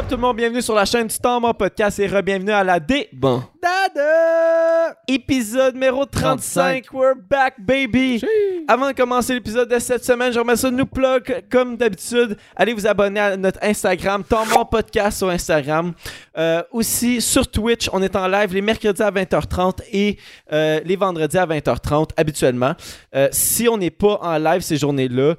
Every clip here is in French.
up tout le monde? Bienvenue sur la chaîne du temps, mon podcast et re-bienvenue à la D. Bon. Dada! Épisode numéro 35. 35. We're back, baby! Avant de commencer l'épisode de cette semaine, j'aimerais ça nous plug, comme d'habitude. Allez vous abonner à notre Instagram, Temps Podcast sur Instagram. Euh, aussi, sur Twitch, on est en live les mercredis à 20h30 et euh, les vendredis à 20h30, habituellement. Euh, si on n'est pas en live ces journées-là,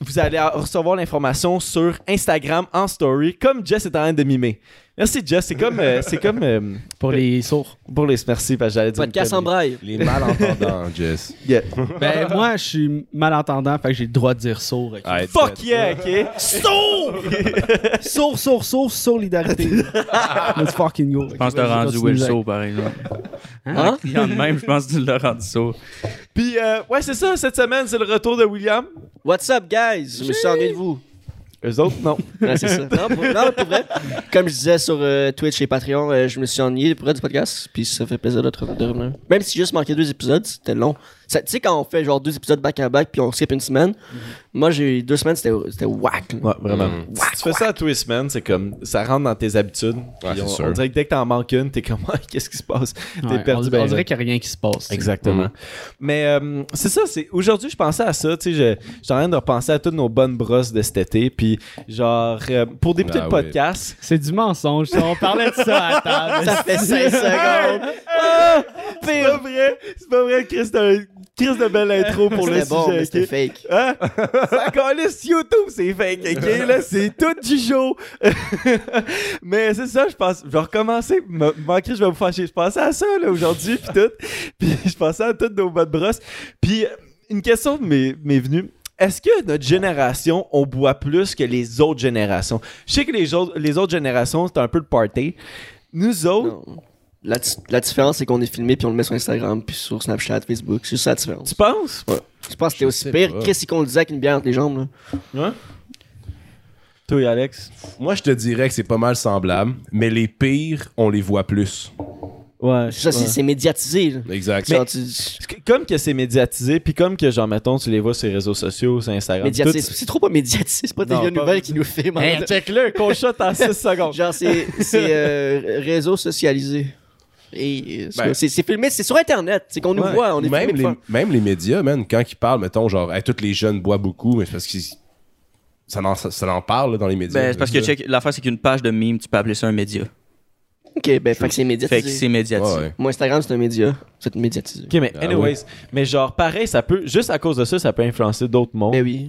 vous allez recevoir l'information sur Instagram en story, comme Jess est en train de mimer. Merci Jess, c'est comme, euh, c'est comme euh, Pour les sourds. pour les merci parce que j'allais dire. une Podcast en braille. Les malentendants, Jess. Yeah. Ben, moi, je suis malentendant, fait que j'ai le droit de dire sourd. ok? Fuck yeah, ok. Sourd! sourd, sourd, sourd, solidarité. Let's fucking go. Je pense que t'as rendu Wilson, par exemple. Hein? Il y en a même, je pense que tu l'as rendu sourd. Puis euh, ouais, c'est ça. Cette semaine, c'est le retour de William. What's up, guys? Je me suis ennuyé de vous. Eux autres, non. Ouais, c'est ça. Non, pour, non, pour vrai. Comme je disais sur euh, Twitch et Patreon, euh, je me suis ennuyé pour du podcast. Puis ça fait plaisir de, revenir. Même si j'ai juste manqué deux épisodes, c'était long. Tu sais, quand on fait genre deux épisodes back à back puis on skip une semaine, moi j'ai deux semaines, c'était c'était whack. là. Ouais, vraiment. Mm. Si tu fais ça à tous les semaines, c'est comme ça rentre dans tes habitudes. Ouais, Puis c'est on, sûr. on dirait que dès que t'en manques une, t'es comme, Ah, qu'est-ce qui se passe? T'es Ouais, perdu. on, ben on dirait qu'il n'y a rien qui se passe. Exactement. Mm. Mais euh, c'est ça, c'est aujourd'hui je pensais à ça, tu sais, je j'étais en train de repenser à toutes nos bonnes brosses de cet été, puis genre euh, pour débuter Ah le oui. podcast, C'est du mensonge. ça. On parlait de ça à table. Ça fait 5 secondes. Ah! c'est pas vrai, c'est pas vrai, Chris, Chris de belle intro pour le bon, mais sujet. c'était ok? fake. Hein? Ça calisse YouTube, c'est fake, ok? Là, c'est tout du show. Mais c'est ça, je pense. Je vais recommencer. Manquer, je vais vous fâcher. Je pensais à ça, là, aujourd'hui, puis tout. Puis je pensais à toutes nos bonnes brosses. Puis euh, une question m'est m'est venue. Est-ce que notre génération, on boit plus que les autres générations? Je sais que les autres, les autres générations, c'est un peu le party. Nous autres, Non. La, la différence, c'est qu'on est filmé puis on le met sur Instagram puis sur Snapchat, Facebook. C'est juste ça la différence. tu penses? Je pense que c'était aussi pire? Qu'est-ce qu'on le disait avec une bière entre les jambes, là? Ouais? Toi et Alex? Moi, je te dirais que c'est pas mal semblable, mais les pires, on les voit plus. Ouais. Ça, c'est c'est médiatisé, là. Exact. Tu- Comme que c'est médiatisé, puis comme que, genre, mettons, tu les vois sur les réseaux sociaux, sur Instagram. médiatisé. tout- C'est trop pas médiatisé. C'est pas des pas- nouvelles qui nous filment. en Hey, check-le, qu'on shot en 6 secondes. Genre, c'est c'est, euh, réseau socialisé. Et euh, Ben- c'est filmé, c'est sur Internet. C'est qu'on nous voit, on est même, filmé les, même les médias, man, quand ils parlent, mettons, genre, hey, tous les jeunes boivent beaucoup, mais c'est parce que ça en, ça, ça en parle là, dans les médias. Ben, c'est parce que l'affaire, c'est qu'une page de meme, tu peux appeler ça un média. Ok, ben, fait que c'est Fait que médiatisé. c'est médiatisé. Ouais, ouais. Mon Instagram, c'est un média. C'est médiatisé. Ok, mais Ah anyways, mais genre, pareil, ça peut, juste à cause de ça, ça peut influencer d'autres mondes. Ben oui.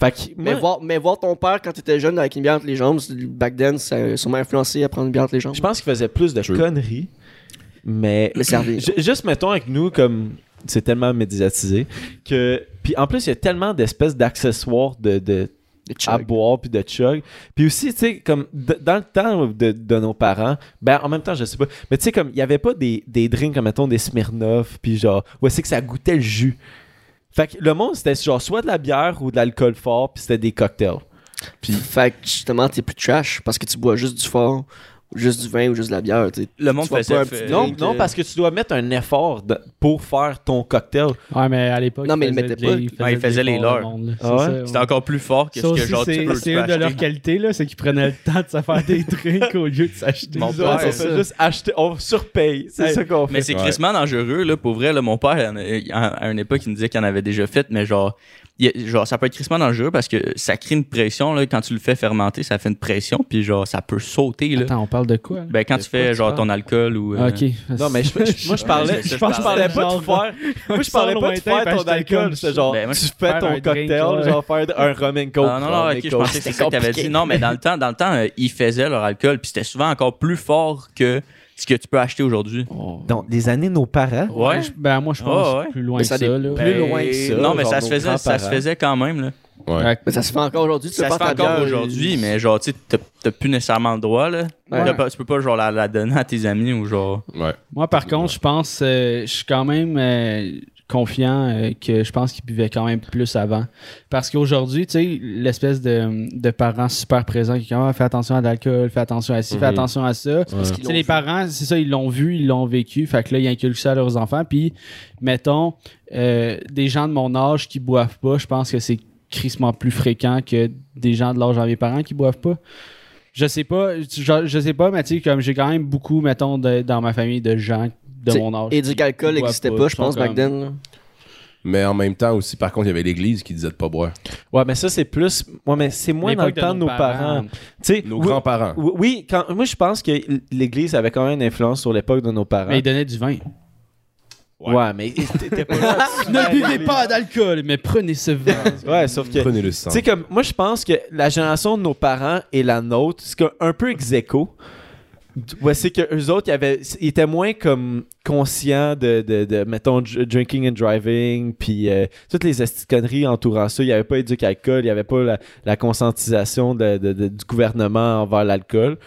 Fait que, Mais, moi, voir, mais voir ton père quand t'étais jeune avec une bière entre les jambes, back then, ça a sûrement influencé à prendre une bière entre les jambes. je pense qu'il faisait plus de True. conneries, mais. Le servir. Ju- Juste mettons avec nous, comme c'est tellement médiatisé, que. Puis en plus, il y a tellement d'espèces d'accessoires de. de à boire puis de chug. Puis aussi, tu sais, comme dans le temps de, de nos parents, ben en même temps, je sais pas, mais tu sais, comme il y avait pas des, des drinks comme mettons des Smirnoff, puis genre, ouais, c'est que ça goûtait le jus? Fait que le monde, c'était genre soit de la bière ou de l'alcool fort, puis c'était des cocktails. Puis, fait que justement, t'es plus trash parce que tu bois juste du fort, juste du vin ou juste de la bière. t'sais. Le monde fait- petit Non, non, parce que tu dois mettre un effort de- pour faire ton cocktail. Ouais, mais à l'époque. Non, mais ils faisaient mettaient pas. ils faisaient les leurs. là. Ah ça, C'était encore plus fort que Ça ce que aussi, genre tu c'est peux, une de leurs acheter. qualités, là, c'est qu'ils prenaient le temps de se faire des drinks au lieu de s'acheter. Mon père, on fait ça. juste acheter, on surpaye. C'est ça qu'on fait. Mais c'est crissement dangereux, là. Pour vrai, là, mon père, à une époque, il me disait qu'il en avait déjà fait, mais genre, genre, ça peut être crissement dangereux parce que ça crée une pression, là. Quand tu le fais fermenter, ça fait une pression, puis genre, ça peut sauter, là. Attends, on parle de quoi? là? Ben, quand tu fais, genre, ton alcool ou. Ah, euh, ok. Non, mais je- je- moi, je parlais, je je pense que je parlais pas de faire. Moi, je parlais pas de faire ton alcool. C'est genre, Ben, moi, tu fais faire ton drink, cocktail, ouais. genre faire un rum and coke. Ah, non, non, rum ok, je coke. pensais que c'est ça que t'avais dit. Non, mais dans le temps, dans le temps, euh, ils faisaient leur alcool, puis c'était souvent encore plus fort que ce que tu peux acheter aujourd'hui. Donc, des années, nos parents? Ouais. Je- Ben, moi, je pense ouais. plus loin Mais que ça ça, dé- là. Plus loin que ça, Non, mais genre ça se nos faisait, ça se grands-parents. faisait quand même, là. Ouais. Ouais. Mais ça se fait encore aujourd'hui. Tu Ça peux se faire fait ta encore bière, aujourd'hui, mais genre, tu sais, t'as- plus nécessairement le droit, là. Ouais. Pas- tu peux pas, genre, la, la donner à tes amis ou genre. Ouais. Moi, par contre, je pense, euh, je suis quand même euh, confiant euh, que je pense qu'ils buvaient quand même plus avant. Parce qu'aujourd'hui, tu sais, l'espèce de, de parents super présents qui disent ah, fais attention à l'alcool, fais attention à ci, fais Mhm. attention à ça. parce qu'ils Tu sais, l'ont les parents, c'est ça, ils l'ont vu, ils l'ont vécu. Fait que là, ils inculquent ça à leurs enfants. Puis, mettons, euh, des gens de mon âge qui boivent pas, je pense que c'est crissement plus fréquent que des gens de l'âge de mes parents qui boivent pas. Je sais pas, je, je sais pas, mais tu sais, comme j'ai quand même beaucoup, mettons, de- dans ma famille de gens de T'sais, mon âge. Et du boivent n'existait pas, je pense, back then. là. Mais en même temps aussi, par contre, il y avait l'église qui disait de pas boire. Ouais, mais ça, c'est plus. Ouais, mais c'est moins dans le temps de nos parents. Tu sais, Nos oui- grands-parents. oui, Oui, quand, moi, je pense que l'Église avait quand même une influence sur l'époque de nos parents. Mais ils donnaient du vin. Ouais, mais t'étais pas là. ne buvez pas d'alcool, mais prenez ce vin. Ouais, sauf que. Prenez le Tu sang. sais, comme moi, je pense que la génération de nos parents et la nôtre, c'est un peu ex aequo. Ouais, c'est que eux autres, ils, avaient, ils étaient moins comme conscients de, de, de, mettons, dr- drinking and driving, puis euh, toutes les conneries entourant ça. Il n'y avait pas éduqué alcool, il n'y avait pas la, la conscientisation de- de- de- du gouvernement envers l'alcool.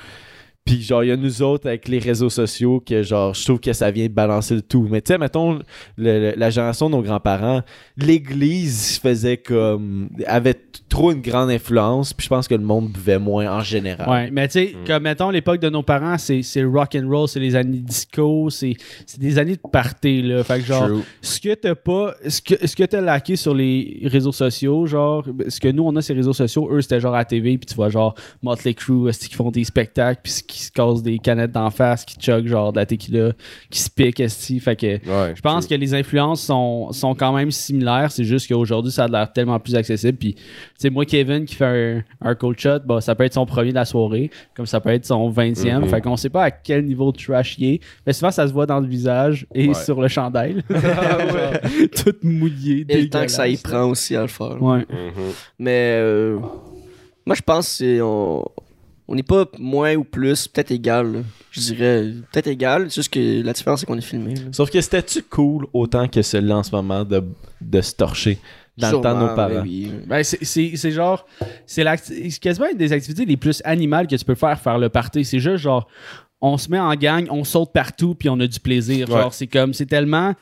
Puis genre, il y a nous autres avec les réseaux sociaux que genre, je trouve que ça vient balancer le tout. Mais tu sais, mettons, le- le- la génération de nos grands-parents, l'église faisait comme. avait trop une grande influence, puis je pense que le monde buvait moins en général. Ouais, mais tu sais, comme mettons l'époque de nos parents, c'est c'est rock and roll, c'est les années disco, c'est c'est des années de party là. Fait que genre True. ce que t'as pas ce que ce que t'as laqué sur les réseaux sociaux, genre ce que nous on a ces réseaux sociaux, eux c'était genre à la TV puis tu vois genre Motley Crue qui font des spectacles puis qui se cassent des canettes d'en face, qui chug genre de la tequila, qui se piquent esti, fait que Ouais, je pense que les influences sont, sont quand même similaires. C'est juste qu'aujourd'hui, ça a l'air tellement plus accessible. Puis, tu sais, moi, Kevin qui fait un, un cold shot, bah, ça peut être son premier de la soirée, comme ça peut être son 20e. Mhm. Fait qu'on sait pas à quel niveau de trash il est. Mais souvent, ça se voit dans le visage et Ouais. sur le chandail. Genre, tout mouillé. Et le temps que ça y prend aussi à le faire. Ouais. Mhm. Mais euh, moi, je pense que c'est- on on n'est pas moins ou plus, peut-être égal. là. Je dirais peut-être égal, c'est juste que la différence, c'est qu'on est filmé. là. Sauf que c'était-tu cool autant que celui-là en ce moment de, de se torcher dans le temps de nos Sûrement, parents? oui. Ben, c'est- c'est c'est genre, c'est quasiment une des activités les plus animales que tu peux faire, faire le party. C'est juste genre, on se met en gang, on saute partout, puis on a du plaisir. Genre, Ouais. c'est comme, c'est tellement,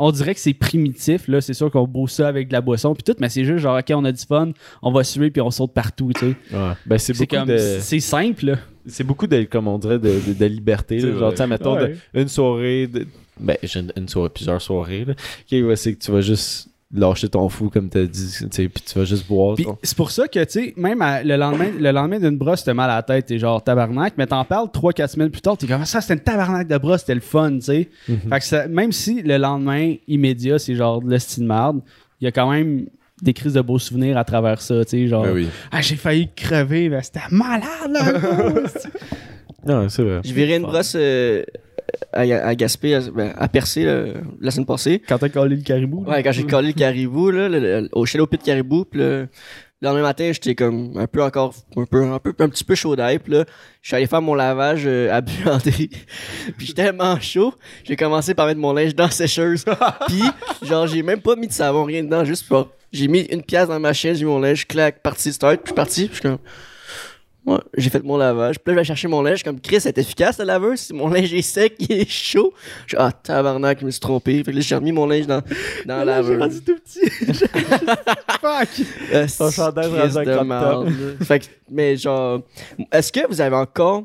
on dirait que c'est primitif, là. C'est sûr qu'on beau ça avec de la boisson, puis tout, mais c'est juste genre, ok, on a du fun, on va suer, puis on saute partout, tu sais. Ouais. Ben, c'est comme, de. c'est simple, là. C'est beaucoup de, comme on dirait, de, de, de liberté. là. Genre, tu sais, mettons, de- Ouais. une soirée. De, ben, j'ai une, une soirée, plusieurs soirées. Là. Ok, ouais, c'est que tu vas juste lâcher ton fou, comme t'as dit, tu sais, puis tu vas juste boire. C'est pour ça que, tu sais, même à- le lendemain, le lendemain d'une brosse, t'as mal à la tête, t'es genre tabarnak, mais t'en parles 3-4 semaines plus tard, t'es comme ça, c'était une tabarnak de brosse, c'était le fun, tu sais. Fait que ça- même si le lendemain immédiat, c'est genre de l'estime marde, il y a quand même des crises de beaux souvenirs à travers ça, tu sais, genre, Ben oui. ah, j'ai failli crever, mais c'était malade, là. Non, c'est vrai. Je virais une brosse euh, à, à Gaspé, à, ben, à Percé là, la semaine passée. Quand t'as collé le caribou. là. Ouais, quand j'ai collé le caribou, là, le- le- au Pit Caribou, puis le, le lendemain matin, j'étais comme un peu encore, un peu, un peu, un petit peu chaud d'ail, puis là, je suis allé faire mon lavage euh, à puis j'étais tellement chaud, j'ai commencé par mettre mon linge dans la sécheuse, puis genre, j'ai même pas mis de savon, rien dedans, juste pour, j'ai mis une pièce dans ma chaîne, j'ai mis mon linge, clac, parti, start, puis je suis parti, puis je suis comme, Ouais, j'ai fait mon lavage. Puis là, je vais chercher mon linge. Comme Chris, c'est efficace, la laveuse. Si mon linge est sec, il est chaud. Je suis, ah, tabarnak, je me suis trompé. Fait que là, j'ai remis mon linge dans, dans la laveuse. tout petit. Fuck. Euh, Ton chandail rendu un. Fait que, mais genre, est-ce que vous avez encore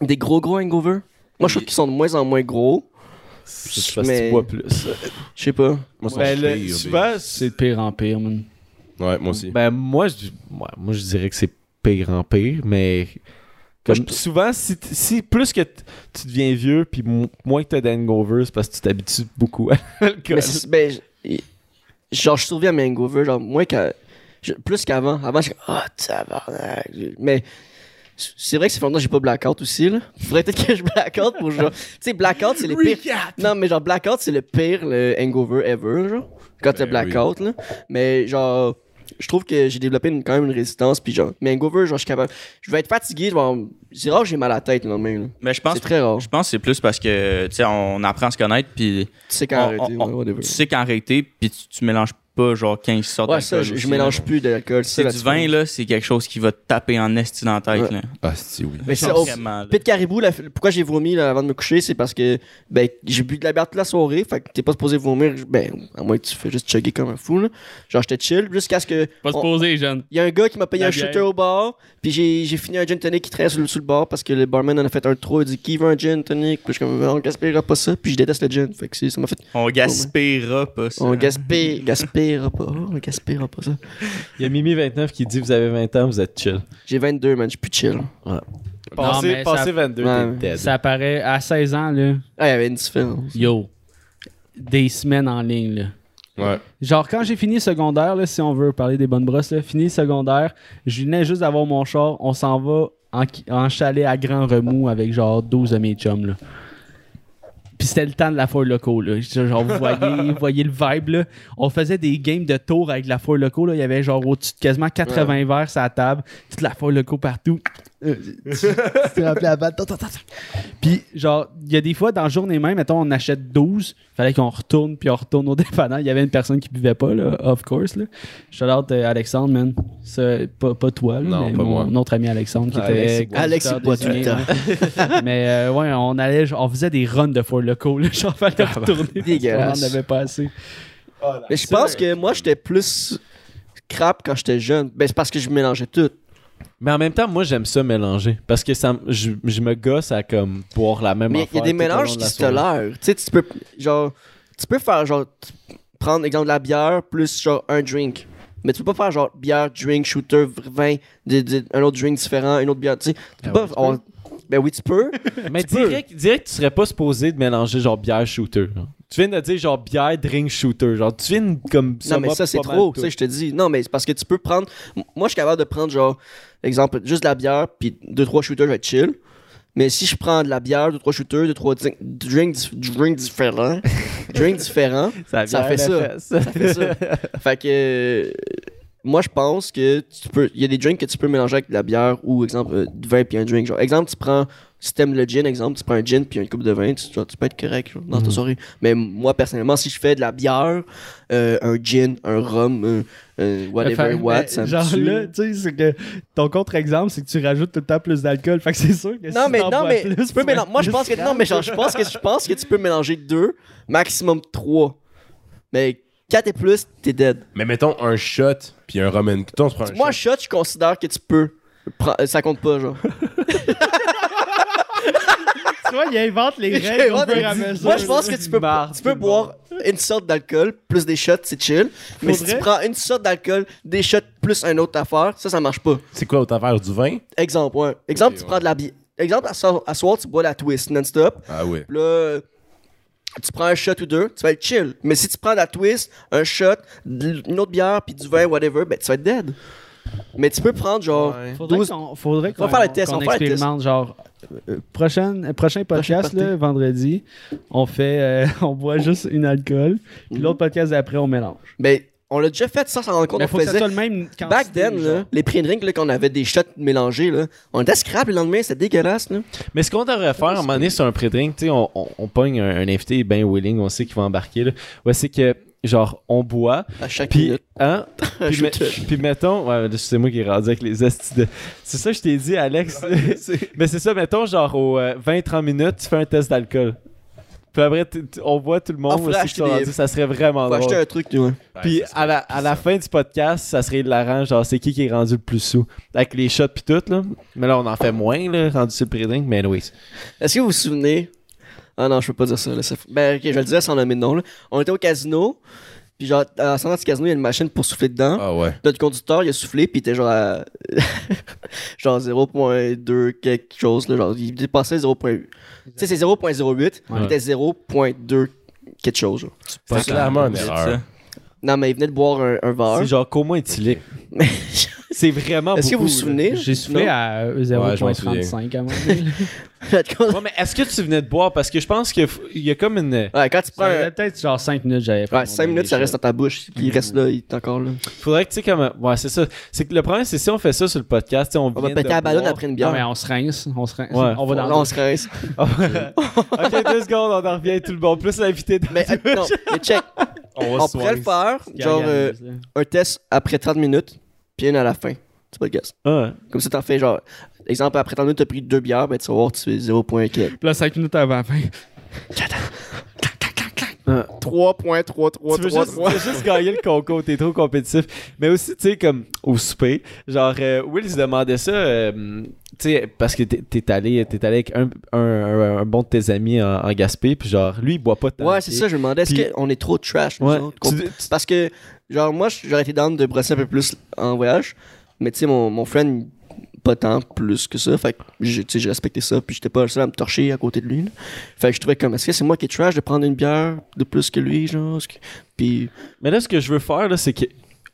des gros gros hangovers? Moi, je trouve qu'ils sont de moins en moins gros. Que Mais- tu bois plus. Je sais pas. Moi, c'est Ben, le- pire, souvent, C'est de pire en pire, man. Ouais, moi aussi. Ben, moi, je, ouais, moi, je dirais que c'est pire en pire, mais. Comme Moi, je- souvent, si, t- si plus que tu deviens vieux, puis mo- moins que t'as d'hangovers, c'est parce que tu t'habitues beaucoup à l'alcool. Ben, genre, je survis à mes hangovers, genre, moins qu'à. je- Plus qu'avant. Avant, je ah, tabarnak. Mais c'est vrai que c'est longtemps que j'ai pas blackout aussi, là. Faudrait peut-être que je blackout pour genre. Tu sais, blackout, c'est le pire. Non, mais genre, blackout, c'est le pire, le hangover ever, genre. Quand t'as Ben blackout, là. Mais genre. Je trouve que j'ai développé une- quand même une résistance, puis genre, mes hangovers, genre, je suis capable. Je vais être fatigué, avoir- c'est rare que j'ai mal à la tête le lendemain, là. Mais je pense, C'est très rare. je pense que c'est plus parce que, tu sais, on apprend à se connaître, puis Tu sais quand on- arrêter, on- ouais, whatever. tu sais quand arrêter, puis tu, tu mélanges pas genre 15 sortes Ouais, ça, je, aussi, mélange là. plus d'alcool. C'est du vin, là, c'est quelque chose qui va te taper en esti dans la tête, Ouais. là. Ah, c'est oui. Mais c'est au-. Pit Caribou, la- pourquoi j'ai vomi là, avant de me coucher, c'est parce que ben, j'ai bu de la bière toute la soirée, fait que t'es pas supposé vomir, ben, à moins que tu fais juste chugger comme un fou, là. Genre, j'étais chill, jusqu'à ce que. Pas on- poser, jeune. Il y a un gars qui m'a payé La un bière. shooter au bar, puis j'ai j'ai fini un gin tonic qui traînait sur le, sous le bar parce que le barman en a fait un trop, il dit qui veut un gin tonic, puis je suis comme on gaspillera pas ça, puis je déteste le gin, fait que ça m'a fait On gaspillera pas ça. on gaspille, gaspille, gaspillera pas. Oh, on gaspillera pas ça. Il y a Mimi29 qui dit Vous avez 20 ans, vous êtes chill. J'ai 22, man, je suis plus chill. Passez, mais passez ça- 22, Ouais. t'es dead. Ça apparaît à 16 ans, là. Ah, il y avait une différence. Yo. Des semaines en ligne, là. Ouais. Genre, quand j'ai fini secondaire, là, si on veut parler des bonnes brosses, là, fini secondaire, je venais juste d'avoir mon char, on s'en va en, en chalet à Grand Remous avec genre 12 de mes chums, là. Puis c'était le temps de la foire loco, là. Genre, vous voyez, vous voyez le vibe, là. On faisait des games de tour avec la foire loco, là. Il y avait genre au-dessus de quasiment 80 verres sur la table, toute la foire loco partout. Euh, t'es rappelé à tant. Puis, genre, il y a des fois, dans la journée même, mettons, on achète 12, fallait qu'on retourne, puis on retourne au dépanneur. Il y avait une personne qui buvait pas, là, of course, là. Shout out euh, Alexandre, man. C'est pas, pas toi, là, Non, mais pas mon moi. autre ami Alexandre, qui Alex, était. Alex, boit tout le temps. mais euh, ouais, on allait, on faisait des runs de four locaux, là. Genre, fallait retourner. parce Dégueulasse. qu'on en avait pas assez. Mais je pense que moi, j'étais plus crap quand j'étais jeune. Ben, c'est parce que je mélangeais tout. Mais en même temps, moi, j'aime ça mélanger. Parce que ça, je, je me gosse à comme boire la même Mais il y a des mélanges qui se tolèrent. Tu sais, tu peux, genre, tu peux faire, genre, prendre, exemple, de la bière plus, genre, un drink. Mais tu peux pas faire, genre, bière, drink, shooter, vin, de- de- un autre drink différent, une autre bière, tu sais. Tu peux Ah pas. on- Ben oui, tu peux. Mais Tu peux. direct, direct, tu serais pas supposé de mélanger genre bière shooter. Tu viens de dire genre bière drink shooter. Genre, tu viens comme Non, mais ça, c'est trop. Tu sais, je te dis. Non, mais c'est parce que tu peux prendre. Moi, je suis capable de prendre, genre, exemple, juste de la bière, puis deux, trois shooters, je vais être chill. Mais si je prends de la bière, deux, trois shooters, deux, trois drinks drinks, drinks différents, différents, Ça, ça fait ça. ça fait ça. fait que. moi, je pense que tu peux. Il y a des drinks que tu peux mélanger avec de la bière ou, exemple, euh, du vin puis un drink. Genre, exemple, tu prends. Si t'aimes le gin, exemple, tu prends un gin puis une coupe de vin, tu, tu peux être correct genre, dans ta soirée. Mais moi, personnellement, si je fais de la bière, euh, un gin, un rhum, euh, euh, whatever what, ça me genre tue. là, tu sais, c'est que ton contre-exemple, c'est que tu rajoutes tout le temps plus d'alcool. Fait que c'est sûr que Non, si mais, non, mais plus, tu peux mélanger. Moi, je pense que. Non, mais genre, je pense que je pense que tu peux mélanger deux, maximum trois. Mais quatre et plus, t'es dead. Mais mettons un shot, puis un rum and... Toi, on se prend un Moi, shot. shot, je considère que tu peux. Prends- Ça compte pas, genre. Tu vois, il invente les règles au fur et à mesure. Moi, je pense que tu peux, Marre, tu peux tout le boire une sorte d'alcool plus des shots, c'est chill. Mais si tu prends une sorte d'alcool, des shots plus une autre affaire, ça, ça marche pas. C'est quoi l'autre affaire? Du vin? Exemple, ouais. Exemple, tu ouais. prends de la bière. Exemple, à soir, à soir, tu bois la twist non-stop. Ah oui. Puis là, tu prends un shot ou deux, tu vas être chill. Mais si tu prends de la twist, un shot, une autre bière, puis du vin, whatever, ben tu vas être dead. Mais tu peux prendre genre Ouais. Faudrait 12 qu'on faudrait On va qu'on- faire le test, qu'on on faire le test. expérimente, genre, euh, prochaine, prochain podcast, là, vendredi, on fait, euh, on boit juste une alcool, puis Mhm. l'autre podcast d'après, on mélange. Mais on l'a déjà fait ça sans rendre compte. Mais on faut que ça faisait- le même quantité, Back then, là, les pré-drinks, là, qu'on avait des shots mélangés, là, on était scrap le lendemain, c'était dégueulasse. Là. Mais ce qu'on devrait faire à un moment donné sur un pré-drink, tu sais, on, on, on pogne un, un invité bien willing, on sait qu'il va embarquer. Là. Ouais, c'est que, genre, on boit, À chaque puis, minute. hein, puis, me- puis mettons, ouais, là, c'est moi qui ai rendu avec les astis de... C'est ça que je t'ai dit, Alex. Mais c'est ça, mettons, genre, aux euh, 20-30 minutes, tu fais un test d'alcool. Puis après, t- t- on voit tout le On monde pourrait aussi qui des- ça serait vraiment Faut drôle. acheter un truc, tu vois. Puis Ouais, ça à la, à la fin du podcast, ça serait hilarant, genre c'est qui qui est rendu le plus sous? Avec les shots puis tout, là. Mais là, on en fait moins, là, rendu sur le mais oui. Est-ce que vous vous souvenez Ah non, je peux pas dire ça. Là, ça- Ben, ok, je vais le dire sans nommer de nom. Là. On était au casino, puis genre, à la sortie du casino, il y a une machine pour souffler dedans. Ah ouais. Notre conducteur, il a soufflé, puis il était genre à... genre 0.2 quelque chose. Là, genre, il dépassait 0.8. Tu sais, c'est 0.08, il Ouais. était 0.2 quelque chose. genre. C'est clairement une erreur. ça. Non, mais il venait de boire un, un verre. C'est genre coma éthylique. Mais- C'est vraiment Est-ce que vous vous souvenez? J'ai soufflé Non? à Ouais, je m'en 0.35 à un moment donné. là. Ouais, mais est-ce que tu venais de boire? Parce que je pense qu'il y a comme une... Ouais, quand tu prends Ça un... faisait peut-être genre 5 minutes, j'avais fait Ouais, mon 5 minutes, ça reste dans ta bouche. Puis il reste là, il est encore là. Faudrait que, tu sais, comme... Ouais, c'est ça. C'est que le problème, c'est si on fait ça sur le podcast, tu sais, on, On va péter la ballonne après une bière. Non, mais on se rince. On se rince. Ouais. On va dans Là, on se rince. ok, deux secondes, on en revient tout le monde. Plus l'invité de... Mais, euh, non, mais check. On va On se pourrait le faire, genre euh, un test après 30 minutes, puis une à la fin. Tu podcast. Ah, Comme ça, t'en fais genre. Exemple, après 30 minutes, t'as pris deux bières, ben tu vas voir, tu fais 0.4. Puis là, 5 minutes avant la fin. 3.333. tu veux juste, tu veux juste gagner le concours, t'es trop compétitif. Mais aussi, tu sais, comme au souper, genre, euh, Will se demandait ça, euh, tu sais, parce que t'es allé, t'es allé avec un, un, un- un bon de tes amis en, en Gaspé, puis genre, lui, il boit pas de Ouais, c'est ça, je me demandais, est-ce qu'on est trop trash, nous Ouais. autres? Qu'on- Tu- tu- Parce que Genre, moi, j'aurais été down de brosser un peu plus en voyage. Mais tu sais, mon, mon friend, pas tant plus que ça. Fait que j'ai- tu sais, j'ai respecté ça. Puis j'étais pas le seul à me torcher à côté de lui. là. Fait que je trouvais comme, est-ce que c'est moi qui est trash de prendre une bière de plus que lui, genre? Que- Puis, Mais là, ce que je veux faire, là, c'est que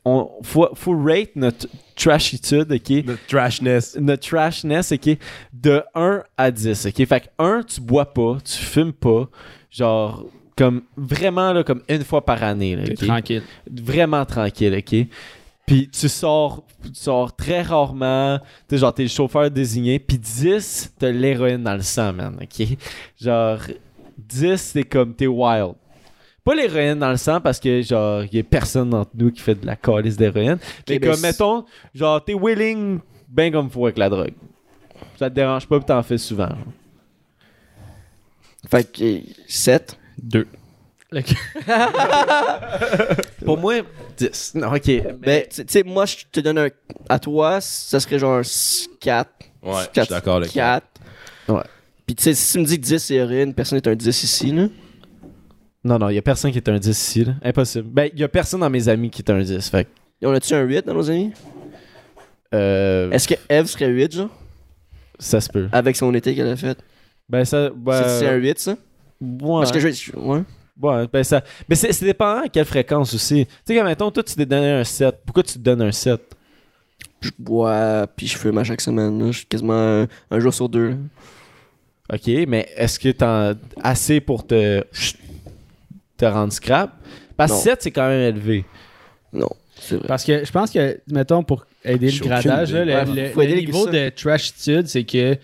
on faut, faut rate notre trashitude, ok? Le trashness. Notre trashness, ok? De 1 à 10, ok? Fait que 1, tu bois pas, tu fumes pas, genre, comme vraiment, là, comme une fois par année, là, tranquille. Vraiment tranquille, ok? Puis tu sors, tu sors très rarement, tu sais, genre, t'es le chauffeur désigné, puis 10, t'as l'héroïne dans le sang, man, ok? Genre, 10, c'est comme, t'es wild. Pas l'héroïne dans le sang parce que, genre, y a personne d'entre nous qui fait de la calice d'héroïne. Mais comme, mettons, genre, t'es willing ben comme faut avec la drogue. Ça te dérange pas, puis t'en fais souvent. fait que 7. Deux. Pour moi, 10. Non, ok. Ben, tu sais, moi, je te donne un. À toi, ça serait genre un 4. Ouais, je suis d'accord avec toi. 4. Ouais. Puis tu sais, si tu me dis que 10 c'est héroïne, personne n'est un 10 ici, là. Non, non, y a personne qui est un 10 ici, là. Impossible. Ben, y a personne dans mes amis qui est un 10. Fait Et on a-tu un 8 dans nos amis? euh, Est-ce que Eve serait 8, genre? ça se peut. Avec son été qu'elle a fait. Ben, ça. Ben, C'est- C'est un 8, ça? Ouais. Parce que je. Ouais. Ouais, ben ça. Mais c'est c'est dépendant à quelle fréquence aussi. Tu sais, comme mettons, toi, tu t'es donné un 7. Pourquoi tu te donnes un 7 Je bois, puis je fume à chaque semaine, là. Je suis quasiment un, un jour sur deux, là. Ok, mais est-ce que t'en assez pour te. te rendre scrap? Parce que Non. 7, c'est quand même élevé. Non, c'est vrai. Parce que je pense que, mettons, pour aider le gradage, là, le, Ouais, le- niveau de trashitude, c'est que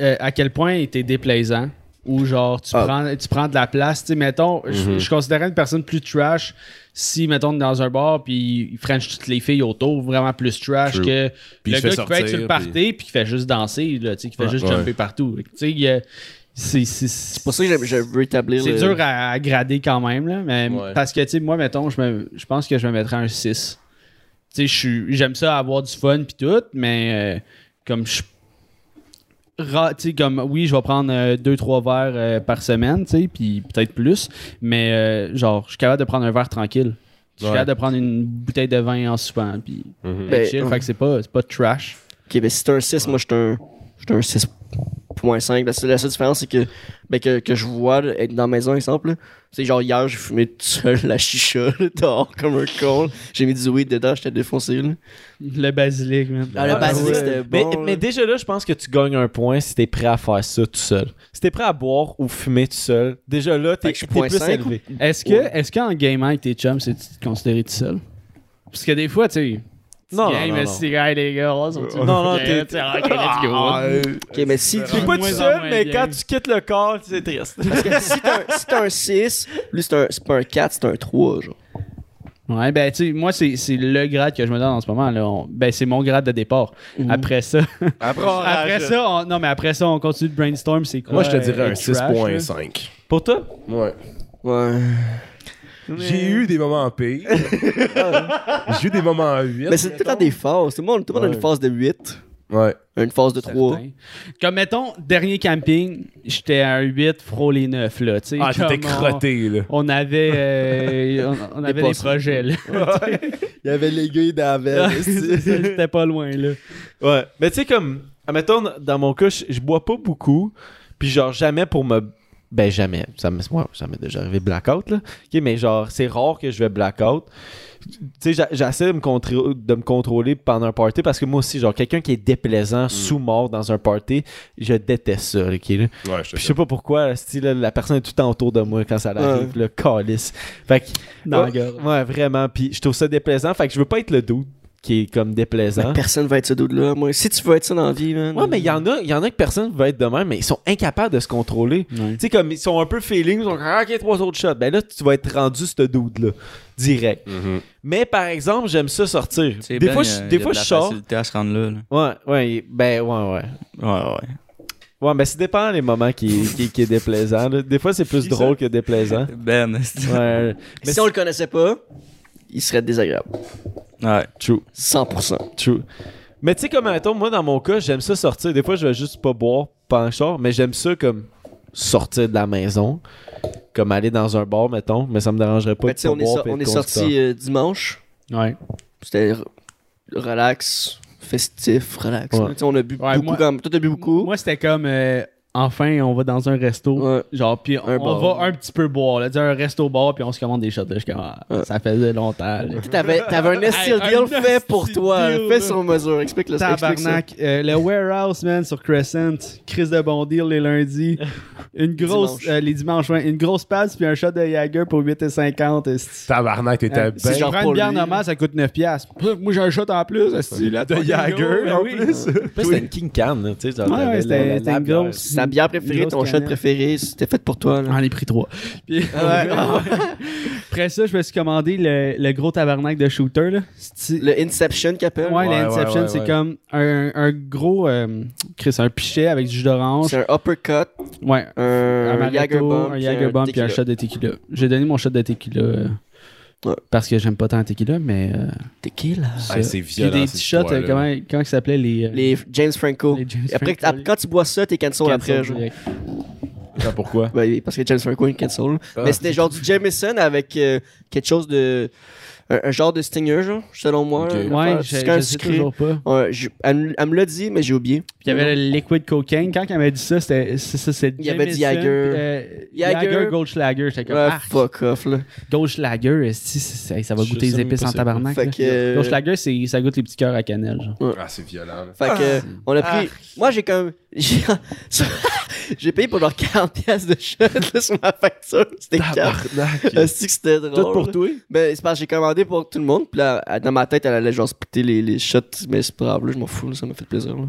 euh, à quel point il était déplaisant ou genre tu, Ah. prends, tu prends de la place. Tu sais, mettons, je- Mhm. je, considérais une personne plus trash si, mettons, dans un bar puis il french toutes les filles autour, vraiment plus trash True. que Puis le gars fait qui peut être sur le party puis qui fait juste dancer, là, tu sais, qui fait Ouais. juste Ouais. jumper partout. C'est- c'est C'est pour ça que je, veux établir c'est le- dur à, à grader quand même, là, mais Ouais. parce que, tu sais, moi, mettons, je, me, je pense que je me mettrais un 6. Tu sais, je suis- j'aime ça avoir du fun puis tout, mais euh, comme je. sais, comme, oui, je vais prendre 2-3 verres euh, par semaine, tu sais, puis peut-être plus, mais euh, genre, je suis capable de prendre un verre tranquille. Je suis Ouais. capable de prendre une bouteille de vin en soupant, puis Mhm. Ben, être chill, ouais. fait que c'est pas, c'est pas trash. Ok, ben si t'es un 6, moi j'étais un, j'étais un 6.5. La seule, la seule différence, c'est que, ben, que, que je vois là, être dans la maison, exemple. C'est genre hier, j'ai fumé tout seul la chicha là, dehors comme un con. J'ai mis du weed dedans, j'étais défoncé. Là. Le basilic, man. Ah, le Ah, basilic, ouais. c'était Mais, bon. mais là. déjà là, je pense que tu gagnes un point si t'es prêt à faire ça tout seul. Si t'es prêt à boire ou fumer tout seul, déjà là, t'es plus cinq élevé. Est-ce que, Ouais. est-ce qu'en gaming avec tes chums, c'est te considéré tout seul? Parce que des fois, tu sais. Non, game, non, non, mais si hey, les gars, là, sont Non, non, t'es- t'es. Ok, let's go. Ok, mais si tu. T'es pas tout seul, mais quand tu quittes le corps, c'est triste. Parce que si t'es un, si t'es un 6, lui c'est pas un 4, c'est un 3. Genre. Ouais, ben, tu sais, moi, c'est c'est le grade que je me donne en ce moment. Là. On- ben, c'est mon grade de départ. Mhm. Après ça, Après, après ça, on- non, mais après ça, on continue de brainstorm. C'est quoi Moi, je te euh, dirais un être trash, là? 6.5. Pour toi? Ouais. Ouais. J'ai eu des moments pires. J'ai eu des moments 8. Mais c'est tout le temps des phases. Tout le monde, tout le monde a une phase de 8, Ouais. une phase de 3. Certain. Comme, mettons, dernier camping, j'étais à un 8, frôle les 9, là. tu sais, Ah, t'étais crotté, là. On avait, euh, on, on avait des projets, là. Il y avait l'aiguille dans la C'était pas loin, là. Ouais. Mais tu sais, comme, admettons, dans mon cas, je, je bois pas beaucoup. Puis genre, jamais pour me. Ben, jamais. Ça m'est ouais, ça m'est déjà arrivé blackout, là. Ok, mais genre, c'est rare que je vais blackout. Tu sais, j'essaie de de me contrôler pendant un party parce que moi aussi, genre, quelqu'un qui est déplaisant, sous-mort dans un party, je déteste ça, ok, là. Ouais, je Puis je sais pas pourquoi, style, là, la personne est tout le temps autour de moi quand ça arrive, le calice. Fait que. La ouais, vraiment. Puis je trouve ça déplaisant. Fait que je veux pas être le dude qui est comme déplaisant. Personne va être ce dude-là. Moi, si tu veux être ça dans la vie, man. Ouais, mais il y en a, il y en a que personne veut être de même, mais ils sont incapables de se contrôler. Tu sais, comme ils sont un peu feeling, ils sont comme, ah, ok, trois autres shots. Ben là, tu vas être rendu ce dude-là, direct. Mhm. Mais par exemple, j'aime ça sortir. Des Ben, fois, y je, des il y a fois, de je la sors. facilité à se rendre là. là. Ouais, ouais, ben, ouais, ouais. Ouais, ouais. Ouais, mais ça dépend des moments qui, qui, qui est déplaisant. là. Des fois, c'est plus drôle que déplaisant. Ben, c'est- Ouais, mais si on le connaissait pas, il serait désagréable. ouais. true. 100%. True. Mais tu sais, comme mettons, moi dans mon cas, j'aime ça sortir. Des fois, je vais juste pas boire pendant que je sors, mais j'aime ça comme sortir de la maison. comme aller dans un bar, mettons, mais ça me dérangerait pas Ben, de tu sais, pas on est, so- on sorti euh, dimanche. Ouais. C'était relax, festif, relax. Ouais. Tu sais, On a bu Ouais, beaucoup moi- comme. Toi, t'as bu beaucoup? Moi, c'était comme. euh, enfin, on va dans un resto. Ouais. Genre, puis on, on va un petit peu boire. Là, un resto bar, puis on se commande des shots. Là, je ah, Ouais. Ça faisait longtemps. là. T'avais, t'avais un Hey, deal un fait pour toi, deal, fait là. sur mesure. Explique-le explique ça. Tabarnak. Euh, le warehouse, man, sur Crescent. Chris de bon deal les lundis. Une grosse. Dimanche. euh, les dimanches, ouais. Une grosse passe, puis un shot de Jagger pour 8,50. esti. Tabarnak, t'étais Euh, bien. si je prends une bière normale, ça coûte 9$. piastres. Moi, j'ai un shot en plus. là, De Jagger, en oui. plus. C'était une King Can, la- c'était la- la une grosse. Ta bière préférée, ton shot préféré, c'était fait pour toi. J'en ai pris trois. Puis, Ah ouais. après ça, je me suis commandé le, le gros tabarnak de shooter. Là. Le Inception qu'il appelle. Ouais, Ouais, l'Inception, ouais, ouais, c'est ouais. comme un, un gros. euh, Chris, un pichet avec du jus d'orange. C'est un uppercut, Ouais. un, Un Jager Amaretto, bomb, un Jager bomb puis un shot de tequila. J'ai donné mon shot de tequila. euh, Ouais. Parce que j'aime pas tant le tequila, mais. euh, Tequila. c'est Puis violent, des petits shots, euh, comment, comment ça s'appelait les. euh, Les James Franco. les James Après, Franco, quand tu bois ça, t'es cancel après. direct. Ah, Pourquoi? Ben, parce que James Franco est cancel. Ah. Mais c'était genre du Jameson avec euh, quelque chose de. Un, un genre de stinger, genre, selon moi. Ok. là, Ouais, je, C'est je sais sucré. toujours pas. Ouais, je- elle, me- elle me l'a dit, mais j'ai oublié. Puis il y avait le liquid cocaine. Quand elle m'a dit ça, c'était c'est ça, c'est Il y avait du Jameson, Jagger. euh, Jagger. Jagger, Goldschlager. J'étais comme, ah, fuck off, là. Goldschlager, esti, ça va Je goûter les épices en tabarnak. Fait que. euh, Goldschlager, c'est- ça goûte les petits cœurs à cannelle. Genre. Ah, c'est violent. là. Fait que, on a pris. Moi, j'ai comme. J'ai j'ai payé pour genre 40 pièces de shot là, sur ma facture. C'était 4. Tabarnak. Est-ce que c'était drôle? Tout pour toi? Ben, c'est parce que j'ai commandé pour tout le monde. Puis là, elle- dans ma tête, elle allait genre splitter les, les shots. Mais c'est pas grave, là, je m'en fous. là, ça m'a fait plaisir. là.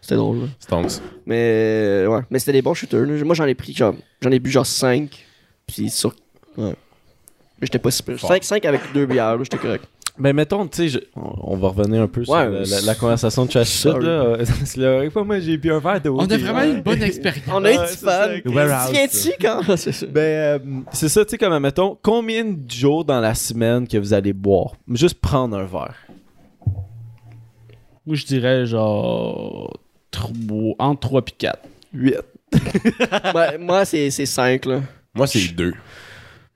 C'était drôle. là. Stonks. Mais, euh, ouais. Mais c'était des bons shooters. là. Moi, j'en ai pris genre. J'en ai bu genre 5. Puis sur. Ouais. Mais j'étais pas si pire. 5, 5 avec deux bières, là, j'étais correct. Ben, mettons, tu sais, je- on va revenir un peu sur Ouais, la, la- la conversation de Trash Shit, là. C'est la fois, moi, j'ai bu un verre de On a vraiment une bonne expérience. On a eu du c'est fun. ça, Tu warehouse, viens-tu quand? C'est ça. Ben, euh, c'est ça, tu sais, comme, mettons, combien de jours dans la semaine que vous allez boire? Juste prendre un verre. Moi, je dirais genre. trois- entre 3 et 4. 8. Ouais, moi, c'est 5, là. Moi, c'est deux.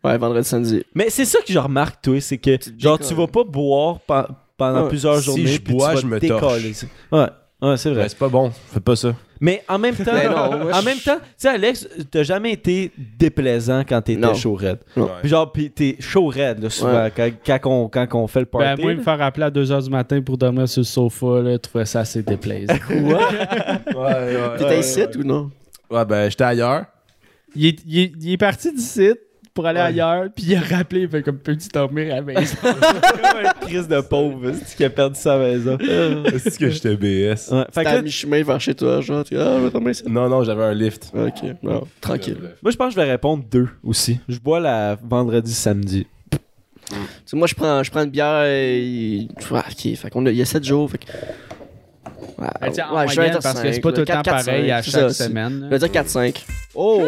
Ouais, vendredi, samedi. Mais c'est ça que je remarque, toi, c'est que, genre, tu vas pas boire pe- pendant Ouais. plusieurs Si journées. je puis bois, vas je me décoller. Ouais, ouais, c'est vrai. Ouais, c'est pas bon. Fais pas ça. Mais en même temps, Ben non, moi, en je- même temps, tu sais, Alex, t'as jamais été déplaisant quand t'étais Non. chaud raide. Ouais. Puis genre, pis t'es chaud raide, là, souvent, Ouais. quand, quand, on, quand on fait le Ben, party. moi, là. me faire appeler à 2h du matin pour dormir sur le sofa, là, je trouvais ça assez déplaisant. Ouais, ouais. T'étais ici ou non? Ouais, ben, j'étais ailleurs. il, est, il, est, il est parti d'ici pour aller ailleurs, puis il a rappelé, il fait comme peux-tu dormir à la maison? comme un crise de pauvre, c'est qui a perdu sa maison? Est-ce que j'étais BS? Ouais, fait que là, mi-chemin vers chez toi, genre, tu ah, je vais tomber ici. Non, non, j'avais un lift. Ok, tranquille. moi, je pense que je vais répondre deux aussi. Je bois la vendredi, samedi. Tu sais, moi, je prends, je prends une bière et. Ah, ok, fait qu'on a, il y a 7 jours, fait que. Ouais, Ben, en ouais, je vais être à parce que c'est pas tout le temps 4, 4, pareil à 5, chaque ça, semaine. Je vais dire 4-5. Oh,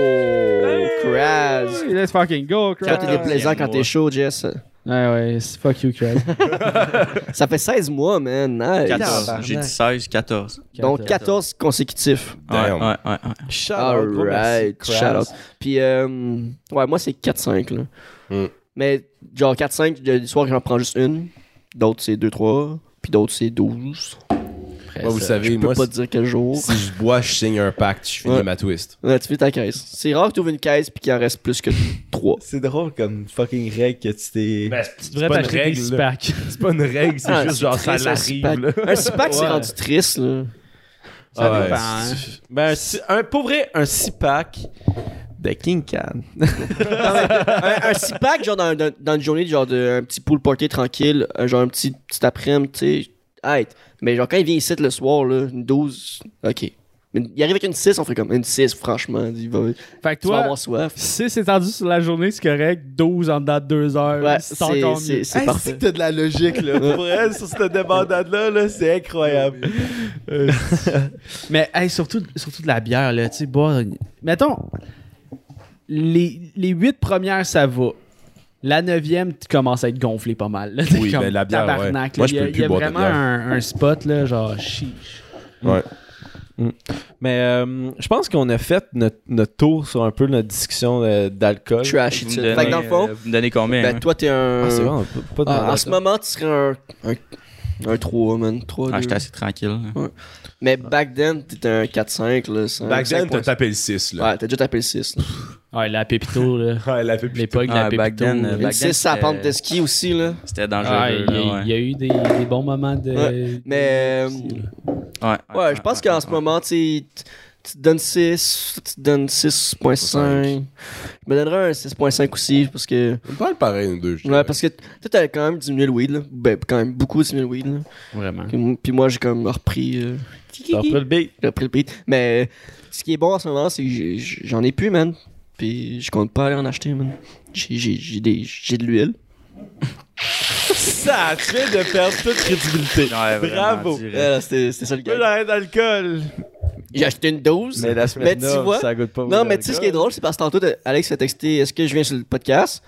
Kraz. Hey, Let's fucking go, Quand Crab. t'es déplaisant, quand t'es chaud, Jess. Ouais, ouais, c'est fuck you, Crab. Ça fait 16 mois, man. Nice. 14. Tabarnak. J'ai dit 16, 14. Donc 14 consécutifs. Ouais, Damn. ouais, ouais. ouais. Shout out, merci, shout Kraz. out. Puis, euh, ouais, moi, c'est 4-5, là. Mm. Mais, genre, 4-5, il y a des soirs que j'en prends juste une. D'autres, c'est 2-3. Puis d'autres, c'est 12. Moi, vous Je savez, peux moi, pas te dire quel jour. si je bois, je signe un pacte, je finis Ouais. ma twist. Ouais, tu fais ta caisse. C'est rare que tu ouvres une caisse puis qu'il en reste plus que 3. C'est drôle comme fucking règle que tu t'es. Tu devrais t'acheter des six packs. C'est pas une règle, c'est Ah, juste genre ça triste, l'arrive. Un 6-pack, c'est Ouais. rendu triste, là. Ça Ah ouais, dépend. c'est- hein. Ben, un six- un, pour vrai, un 6-pack de King Can. un, un 6-pack, genre, dans, dans, dans une journée, genre, de, un petit pool party tranquille, un- genre, un petit, petit après-midi, tu sais. Hey, mais genre, quand il vient ici le soir, là, une 12, ok. Mais il arrive avec une 6, on fait comme une 6, franchement. Il va, Fait que tu vas toi, avoir soif. 6 étendu sur la journée, c'est correct. 12 en dedans de 2 heures, Ouais, c'est c'est encore c'est- mieux. c'est parfait. t'as de la logique, là. Pour elle, sur cette débandade-là, là, c'est incroyable. Mais hey, surtout, surtout de la bière, là, tu sais, boire. Mettons, les, les 8 premières, ça va. La neuvième, tu commences à être gonflé pas mal. là. Oui, comme ben, la bière, tabarnak, ouais. Moi, je Il y a, peux il y a de vraiment un, un spot, là, genre chiche. Ouais. Mais euh, je pense qu'on a fait notre, notre tour sur un peu notre discussion euh, d'alcool. Trash, me Fait que dans le fond, euh, vous me donnez combien? ben hein? toi, t'es un. Ah, c'est vrai, pas Ah, demander en ce moment, tu serais un. Un, un 3, man. 3, Ah, j'étais assez tranquille. Mais back then, t'étais un 4-5, là. 5, Back then, t'as 5, tapé le 6, là. Ouais, t'as déjà tapé le 6. là. Ouais, la Pépito, là. Ouais, la fait L'époque de la Ah, Pépito. Une back 6 à la c'était- pente de ski aussi, là. C'était dangereux. Ah, il y, a- là, ouais. il y a eu des, des bons moments de. Ouais, mais, euh. Ouais, Ouais, je pense qu'en ce moment, tu tu te donnes 6, tu te donnes 6.5. Je me donnerais un 6.5 aussi, parce que. Pas le pareil, nous deux. je Ouais, parce que toi, t'as quand même diminué le weed, là. Ben, quand même beaucoup diminué le weed, là. Vraiment. Puis, puis moi, j'ai comme repris. euh, T'as repris le beat. J'ai repris le beat. Mais ce qui est bon en ce moment, c'est que j'en ai plus, man. Puis je compte pas aller en acheter, man. J'ai- J'ai j'ai des- j'ai de l'huile. Ça, tu viens de perdre toute crédibilité. Ouais, Bravo. Ouais, C'était c'était ça le gars. j'arrête d'alcool. J'ai acheté une dose. Mais la Mais tu vois- ça goûte pas. Non, mais tu sais ce qui est drôle, c'est parce que tantôt, Alex m'a texté Est-ce que je viens sur le podcast?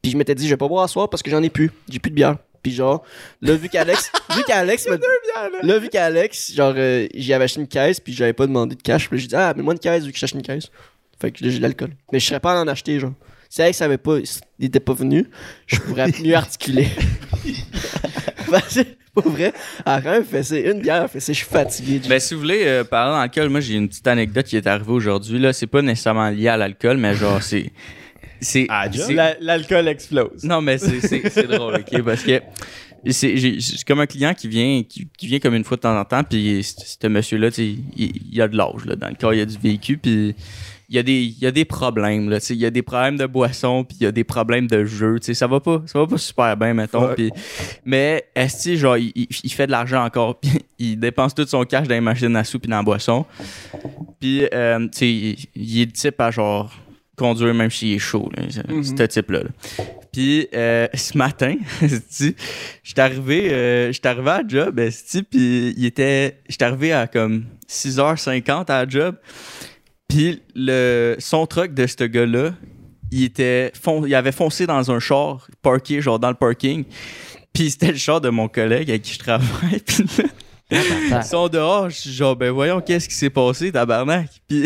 Puis je m'étais dit Je vais pas boire à soir parce que j'en ai plus. J'ai plus de bière. Puis genre, là, vu qu'Alex. vu qu'Alex. Là, vu qu'Alex, genre, euh, j'y avais acheté une caisse, puis j'avais pas demandé de cash. Puis j'ai dit Ah, mais moi une caisse, vu que j'achète une caisse. Fait que j'ai de l'alcool. Mais je serais pas à en acheter, genre. Si Alex avait pas. Il était pas venu, je pourrais mieux articuler. Parce que, pour vrai, à rien, fait c'est une bière, fait c'est je suis fatigué. Ben, si vous voulez euh, parler d'alcool, moi j'ai une petite anecdote qui est arrivée aujourd'hui. Là, c'est pas nécessairement lié à l'alcool, mais genre c'est, c'est, Ah, L'alcool explose. non mais c'est, drôle, ok, parce que c'est, comme un client qui vient, qui, qui vient comme une fois de temps en temps, puis ce monsieur-là, tu sais, il, il a de l'âge là dans le corps, il a du vécu, puis il y a des, il y a des problèmes là, il y a des problèmes de boisson, puis il y a des problèmes de jeu, tu sais, ça va pas, ça va pas super bien mettons, puis mais est genre il, il- il fait de l'argent encore, puis il dépense tout son cash dans les machines à sous puis dans la boisson, puis euh, tu sais, il, il est le type à genre conduire même s'il est chaud, là, ce- ce type-là. là. Puis euh, ce matin, esti, j'étais arrivé, euh, j'étais arrivé à la job, esti, puis il était, j'étais arrivé à comme 6h50 à la job. Puis le son truck de ce gars-là, il était fon- il avait foncé dans un char parké genre dans le parking. Puis c'était le char de mon collègue avec qui je travaille. Puis là, ils sont dehors, je suis genre, ben voyons, qu'est-ce qui s'est passé, tabarnak? Puis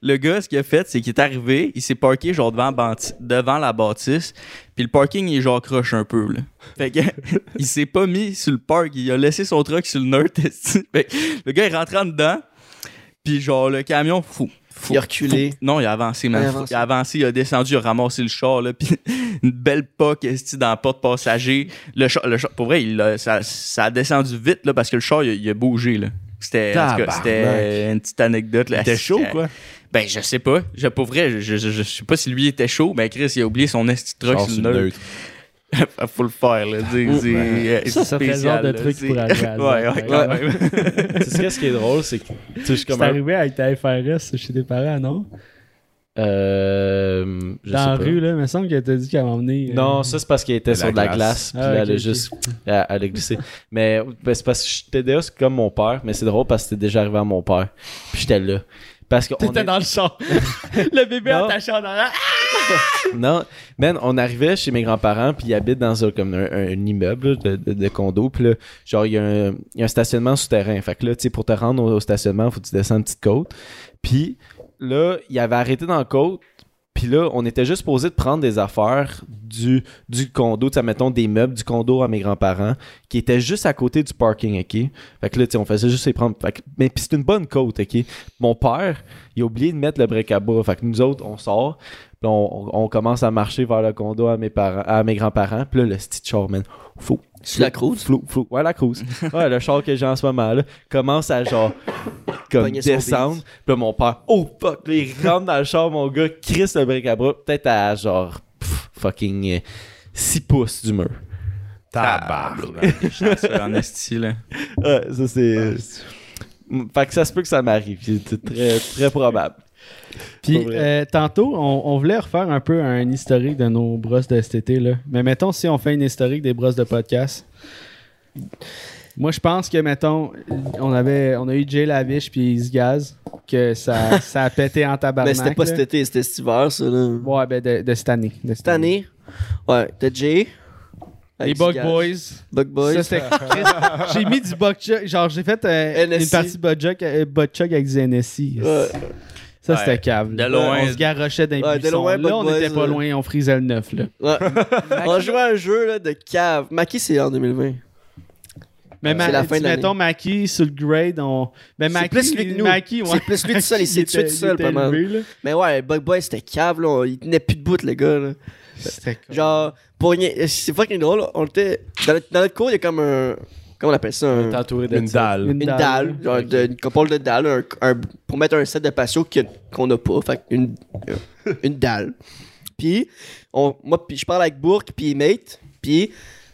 le gars, ce qu'il a fait, c'est qu'il est arrivé, il s'est parké genre devant, la bâtisse, puis le parking, il est genre croche un peu, là. Fait que, il s'est pas mis sur le park, il a laissé son truck sur le nerd, esti. Fait que le gars est rentré en dedans, puis genre, le camion, fou. Il a reculé. Non, il a avancé, man. Il a avancé. Il a avancé, il a descendu, il a ramassé le char, là, puis une belle poque, dans la porte passager. Le char, le char, pour vrai, il a- ça, ça a descendu vite, là, parce que le char, il a, il a bougé, là. C'était, c'était une petite anecdote, là. T'es chaud, C'était- quoi? Ben, je sais pas. Je, pour vrai, je, je, je, je sais pas si lui était chaud, mais Chris, il a oublié son esti truck sur le le neutre. neutre. Faut le faire, là. c'est, euh, Ça, genre de là, truc c'est- pour arriver à Ouais, ouais, ouais. quand même. Tu sais ce qui est drôle, c'est que tu sais, je suis comme C'est un- arrivé avec ta FRS chez tes parents, non? Euh, je Dans sais la pas. rue, là, il me semble qu'elle t'a dit qu'elle m'a emmené. euh, Non, ça c'est parce qu'elle était De sur de la glace. glace, puis Ah, elle a juste, elle, elle a glissé. Mais ben, c'est parce que j'étais déjà comme mon père, mais c'est drôle parce que c'était déjà arrivé à mon père, puis j'étais là. Parce que T'étais est- dans le champ. le bébé Non. attaché en arrière. non, man, on arrivait chez mes grands-parents, puis ils habitent dans un, comme un, un immeuble de, de, de condo, puis là, genre il y, a un- il y a un stationnement souterrain. Fait que là, tu sais, pour te rendre au, au stationnement, faut que tu descends une petite côte. Puis là, il avait arrêté dans la côte. Puis là, on était juste posé de prendre des affaires du, du condo, tu sais, mettons des meubles du condo à mes grands-parents, qui étaient juste à côté du parking, OK? Fait que là, tu on faisait juste les prendre. Fait que- mais puis c'est une bonne côte, OK? Mon père, il a oublié de mettre le break à bas. Fait que nous autres, on sort, puis on, on- commence à marcher vers le condo à mes parents, à mes grands-parents. Puis là, le petit char, man. Sur la croûte. Flou, flou. Ouais, la cruise. Ouais, le char que j'ai en ce moment, là, commence à genre, comme Pogner son descendre. Puis là, mon père, oh fuck, là, il rentre dans le char, mon gars, crisse le bric à bras, peut-être à genre, pff, fucking 6 pouces du mur. Tabarnak. En esti, là. Ouais, ça c'est. Fait que ça se peut que ça m'arrive. C'est très, très probable. Puis euh, tantôt, on, on voulait refaire un peu un historique de nos brosses de cet été. Là. Mais mettons, si on fait une historique des brosses de podcast. Moi, je pense que, mettons, on, avait, on a eu Jay Lavish puis Easy Gaz, que ça, ça a pété en tabarnak. Mais c'était pas là. cet été, c'était cet hiver, ça, là. Ouais, ben de, de cette année. de Cette année, ouais, t'as Jay, Les Bug. Boys. Bug Boys. J'ai mis du Buck Chuck. Genre, j'ai fait euh, une partie Buck Chuck, euh, avec du NSC. Ouais. Ça, Ouais. c'était cave. De loin. On se garochait les Ouais, loin, Là, on Boys, était pas loin, on frisait le neuf. Là. Ouais. on jouait à un jeu là, de cave. Maki, c'est en 2020. Mais C'est ma- la fin de l'année. mettons, Mackie, sur le grade, on. Mais C'est Mackie, plus lui que nous. Ouais. C'est plus lui tout seul, il s'est tué tout seul pas mal. élevé. Mais ouais, Bug Boy, c'était cave, là. on- Il tenait plus de bout, le gars, là. C'était cool. Genre, pour rien- c'est fucking drôle, là. on était. Dans notre, dans notre cours, il y a comme un. Comment on appelle ça un- T'es entouré de Une dalle. Une Une dalle. dalle, genre de- une couple de un- pour mettre un set de patio que- qu'on n'a pas. Fait que une, euh, une dalle. Puis, on, moi, puis je parle avec Bourque, puis Mate, puis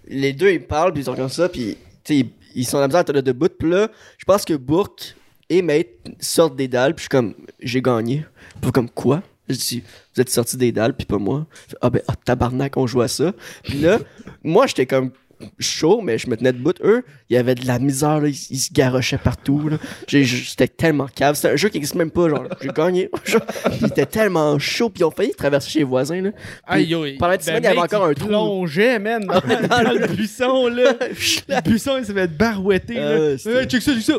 les deux, ils parlent, puis ils sont comme ça, puis, tu sais, ils, ils sont misère à tenir debout. Puis là, je pense que Bourque et Mate sortent des dalles, puis je suis comme, j'ai gagné. Puis comme, quoi? Je dis, vous êtes sortis des dalles, puis pas moi. Ah ben, ah, tabarnak, on joue à ça. Puis là, moi, j'étais comme chaud, mais je me tenais debout. Eux, il y avait de la misère, là, ils, ils se garochaient partout. J'étais tellement cave. C'était un jeu qui n'existe même pas, genre, j'ai gagné. Ils étaient tellement chaud, puis ils ont failli traverser chez les voisins. Là. Aïe, yo, pendant une semaine, il y avait encore un trou. plongeait, man, dans, dans le buisson, là. le buisson, il s'est fait barouetter, là. Euh, Hey, check ça, check ça.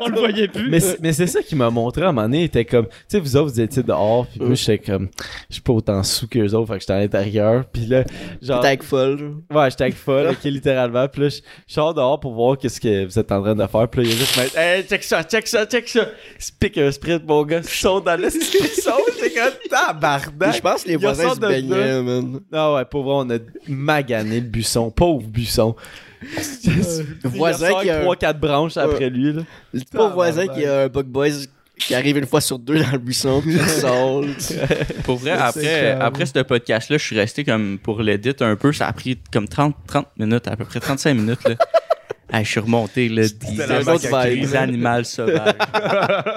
On le voyait plus. Mais, c'est- mais c'est ça qui m'a montré à un moment donné. Il était comme, tu sais, vous autres, vous étiez dehors, puis moi, j'étais comme, je suis pas autant sous qu'eux autres, fait que j'étais à l'intérieur. Puis là, genre, avec folle. genre. Avec folle, ok, littéralement. Puis là, je je sors dehors pour voir qu'est-ce que vous êtes en train de faire. Puis là, il y a juste, mec, hey, check ça, check ça, check ça. Pique un sprint, mon gars, saute dans le saute. J'étais comme, tabarnak. je pense que les voisins se de baignaient, man. Ah ouais, pour vrai, on a magané le buisson. Pauvre buisson. Le voisin qui a un- 3-4 branches après lui, là. Le pauvre voisin qui a un Bug Boys qui arrive une fois sur deux dans le buisson, puis. Pour vrai, après, après ce podcast-là, je suis resté comme pour l'édit un peu. Ça a pris comme 30, 30 minutes, à peu près 35 minutes. Là. Ah, je suis remonté, là, des, des- animaux sauvages.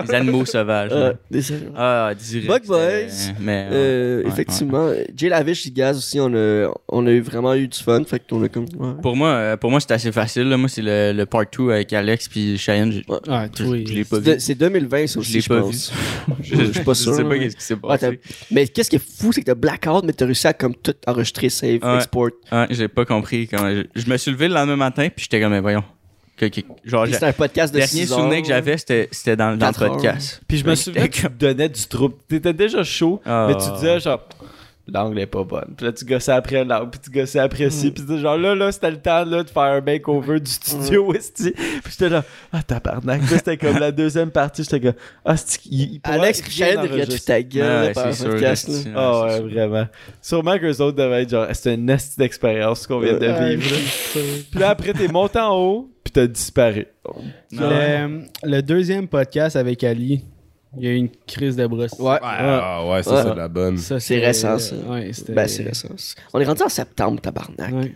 des animaux sauvages. Euh, désolé. Ah, direct. Bug c'était- Boys. Mais, Euh, ouais, effectivement, Jay Lavish, Gaz aussi, on a, on a vraiment eu du fun. Fait qu'on a comme. ouais. Pour moi, euh, pour moi c'est assez facile. Là. Moi, c'est le, le part 2 avec Alex puis Cheyenne. Je, Ouais, je, oui. je l'ai pas vu. C'est 2020, ça Je aussi, l'ai je pas pense. Je, Je suis pas sûr, Je sais pas qu'est-ce qui s'est Ouais, passé. mais qu'est-ce qui est fou, c'est que t'as blackout, mais t'as réussi à comme tout enregistrer, save, Ouais. export. Ouais, j'ai pas compris. Comment... Je, je me suis levé le lendemain matin puis j'étais comme, mais voyons. Que- genre, C'était un podcast de le dernier 6 heures. souvenir que j'avais, c'était c'était dans, dans le podcast. Puis je me souviens que tu donnais du trouble. T'étais déjà chaud, Ah. mais tu disais genre l'angle est pas bonne. Puis là tu gossais après l'angle, puis tu gossais après ci, puis tu genre là là c'était le temps là de faire un makeover du studio esti. Puis j'étais là ah tabarnak, Là, c'était comme la deuxième partie, j'étais comme ah c'est il, il Alex Chen aurait enregistrer. ta gueule par c'est sûr, podcast. là, c'est- Ah ouais, c'est sûr. vraiment. Sûrement qu'eux autres devaient être genre c'était une nasty d'expérience qu'on vient de vivre. là. Puis là après t'es monté en haut, puis t'as disparu. Le deuxième podcast avec Ali, il y a eu une crise de brosse. Ouais. Ouais, ah, ouais, ça, Ouais. c'est de la bonne. Ça, C'est récent, ça. Ouais. Ben, c'est récent. On est rendu en septembre, tabarnak. Ouais.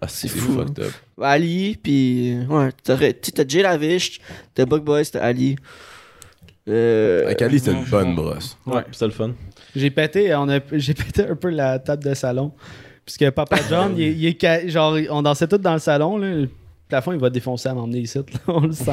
Ah, c'est fou, fucked up. Ali, puis ouais, t'as tu sais, t'as Jay Lavish, t'as Bug Boys, t'as Ali. Euh, Avec Ali, c'était une bonne brosse. Ouais, c'était le fun. J'ai pété, on a, j'ai pété un peu la table de salon. Puisque Papa John, il, est- il est ca- genre, on dansait tous dans le salon. Là. Le plafond, il va défoncer à m'emmener ici. là, on le sent.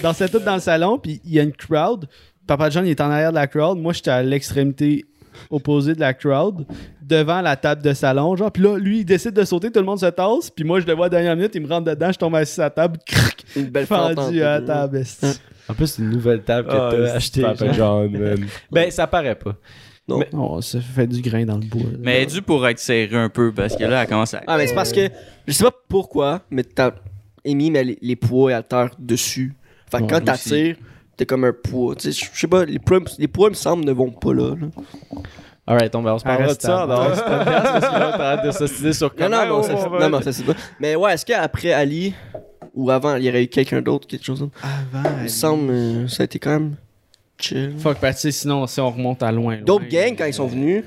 on dansait tous dans le salon, puis il y a une crowd. Papa John, il est en arrière de la crowd. Moi, j'étais à l'extrémité opposée de la crowd, devant la table de salon. Genre, puis là, lui, il décide de sauter, tout le monde se tasse. Puis moi, je le vois à la dernière minute, il me rentre dedans, je tombe assis à la table, crac, une belle fendu à la table. esti. En plus c'est une nouvelle table que Ah, t'as achetée. Papa genre. John, man. Ben ça paraît pas. Non. Mais- Oh, ça fait du grain dans le bois. là. Mais elle est due pour être serrée un peu parce que là, elle commence à. Ah, mais c'est parce que, je sais pas pourquoi, mais t'as émis mais les, les poids et haltères dessus. Fait que Ouais, quand aussi. t'attires, t'es comme un poids. Je sais pas, les poids, les poids, me semble, ne vont pas là. là. Alright, on, va- on se parlera de ça dans ce podcast parce que là, t'arrêtes de s'ostiner sur Non, comment non, non, on ça, va- non, non, ça c'est pas. Mais ouais, est-ce qu'après Ali, ou avant, il y aurait eu quelqu'un d'autre, quelque chose d'autre? Avant, Il me semble, euh, ça a été quand même chill. Fuck, sais, sinon, si on remonte à loin. D'autres gangs, quand ils sont venus.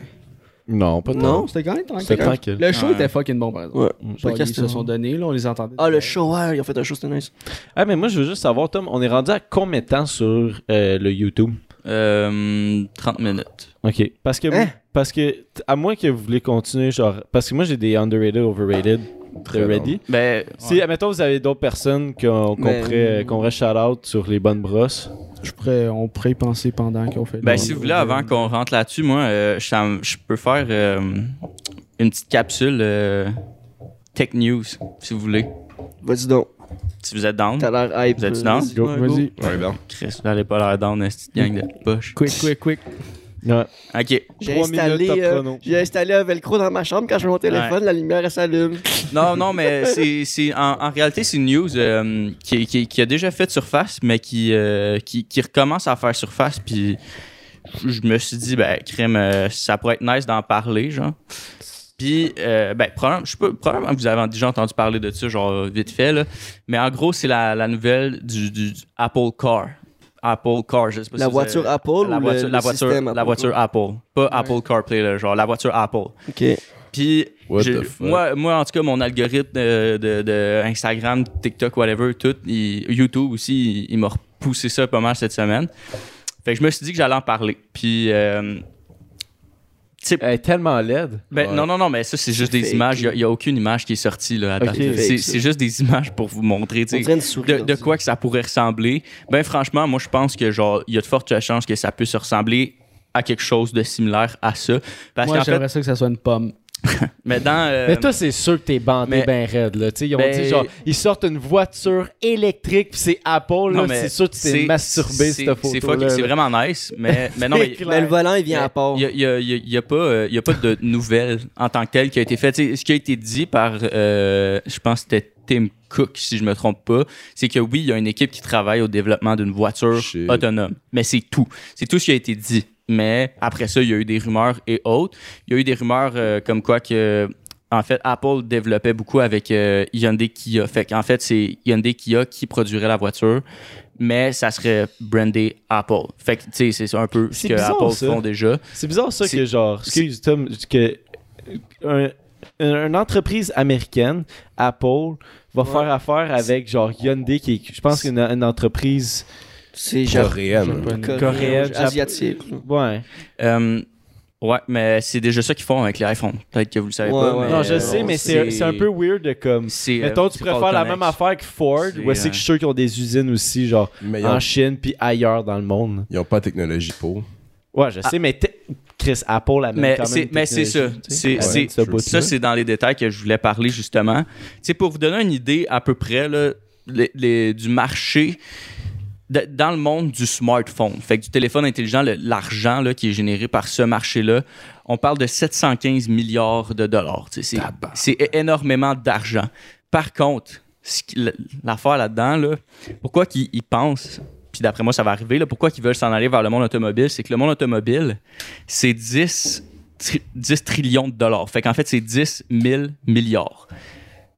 Non, pas Non? C'était quand même tranquille. C'était tranquille. Le show Ouais. était fucking bon, par exemple. Ouais. Genre, ils se sont donnés, là, on les entendait. Ah, le show, ouais, ils ont fait un show, c'était nice. Ah, mais moi, je veux juste savoir, Tom, on est rendu à combien de temps sur euh, le YouTube? Euh, 30 minutes. OK. Parce que, Hein? parce que, à moins que vous voulez continuer, genre, parce que moi, j'ai des underrated, overrated, très Très ready. Ben, Si, admettons, vous avez d'autres personnes qu'on qu'on Mais- pourrait, pourrait shout-out sur les bonnes brosses. Je pourrais, on pourrait y penser pendant qu'on fait. Ben, si vous voulez, avant qu'on rentre là-dessus, moi, euh, je peux faire euh, une petite capsule euh, tech news, si vous voulez. Vas-y donc. Si vous êtes down. T'as l'air hype. Vous euh, down? vas-y. Go, Ouais, vas-y. Ouais, bien. Chris, vous n'allez pas l'air down, une petite gang de poche. Quick, quick, quick. Ouais. Ok. J'ai installé, euh, j'ai installé un velcro dans ma chambre quand je mets mon téléphone, la lumière elle s'allume. Non, non, mais c'est, c'est en, en réalité, c'est une news euh, qui, qui, qui a déjà fait surface, mais qui, euh, qui, qui recommence à faire surface. Puis je me suis dit, ben, crème, ça pourrait être nice d'en parler, genre. Puis, euh, ben, probablement, je pas, probablement que vous avez déjà entendu parler de ça, genre, vite fait, là. Mais en gros, c'est la, la nouvelle du, du Apple Car. Apple Car, je sais pas La si voiture avez- Apple la ou voiture, le, la le voiture, système la Apple? voiture Apple. Pas Apple CarPlay, là, genre, la voiture Apple. Ok. Puis moi, moi, en tout cas, mon algorithme de, de- de Instagram, TikTok, whatever, tout, il- YouTube aussi, il, il m'a repoussé ça pas mal cette semaine. Fait que je me suis dit que j'allais en parler. Puis, euh, Elle est tellement laide. ben, Ouais. non, non, non, mais ça, c'est juste des fake. images. Il n'y a, aucune image qui est sortie. Là, à date. Ok. C'est juste des images pour vous montrer. de, de quoi que ça pourrait ressembler. Ben franchement, moi je pense que genre il y a de fortes chances que ça puisse ressembler à quelque chose de similaire à ça. Parce Moi, j'aimerais ça que ça soit une pomme. mais dans euh, Mais toi, c'est sûr que t'es bandé mais- ben raide, là. Tu sais, ils ont Ben- dit, genre, ils sortent une voiture électrique, puis c'est Apple, non, là. C'est sûr que tu t'es c'est- masturbé, c'est- cette photo C'est vraiment nice, mais, mais non, mais le volant, il vient à part. Il n'y a, y a- il y a pas, euh, il y a pas de nouvelles en tant que telle qui a été faite. Ce qui a été dit par, euh, je pense que c'était Tim Cook, si je me trompe pas, c'est que oui, il y a une équipe qui travaille au développement d'une voiture Shit. autonome. Mais c'est tout. C'est tout ce qui a été dit. Mais après ça, il y a eu des rumeurs et autres. Il y a eu des rumeurs euh, comme quoi que en fait, Apple développait beaucoup avec euh, Hyundai Kia. Fait qu'en fait, c'est Hyundai Kia qui produirait la voiture, mais ça serait brandé Apple. Fait que, tu sais, c'est un peu ce que bizarre, Apple ça. font déjà. C'est bizarre, ça, que genre, excuse Tom, que un- un- une entreprise américaine, Apple, va faire affaire avec genre Hyundai, qui est, je pense, une, une entreprise C'est genre Coréenne. coréenne, asiatique. Ouais. Euh, ouais, mais c'est déjà ça qu'ils font avec les iPhones. Peut-être que vous le savez Ouais, pas. ouais. mais, non, je euh, sais, mais c'est c'est un peu weird de comme. c'est, euh, Mettons, tu c'est préfères la même affaire que Ford, C'est, ou est-ce que je suis sûr qu'ils ont des usines aussi, genre Mais ils en ont, Chine puis ailleurs dans le monde. ils ont pas la technologie pour. Ouais, je sais, mais te- Chris, Apple amène Mais quand même c'est, mais c'est ça. C'est, c'est- ça, c'est dans les détails que je voulais parler justement. Tu sais, pour vous donner une idée à peu près là, les- les- du marché de- dans le monde du smartphone, fait que du téléphone intelligent, l'argent là, qui est généré par ce marché-là, on parle de 715 milliards de dollars. C'est, énormément d'argent. Par contre, l'affaire là-dedans, là, pourquoi qu'ils ils pensent, puis d'après moi ça va arriver, là, pourquoi qu'ils veulent s'en aller vers le monde automobile, c'est que le monde automobile, c'est 10, tri- 10 trillions de dollars. Fait qu'en fait, c'est 10 000 milliards.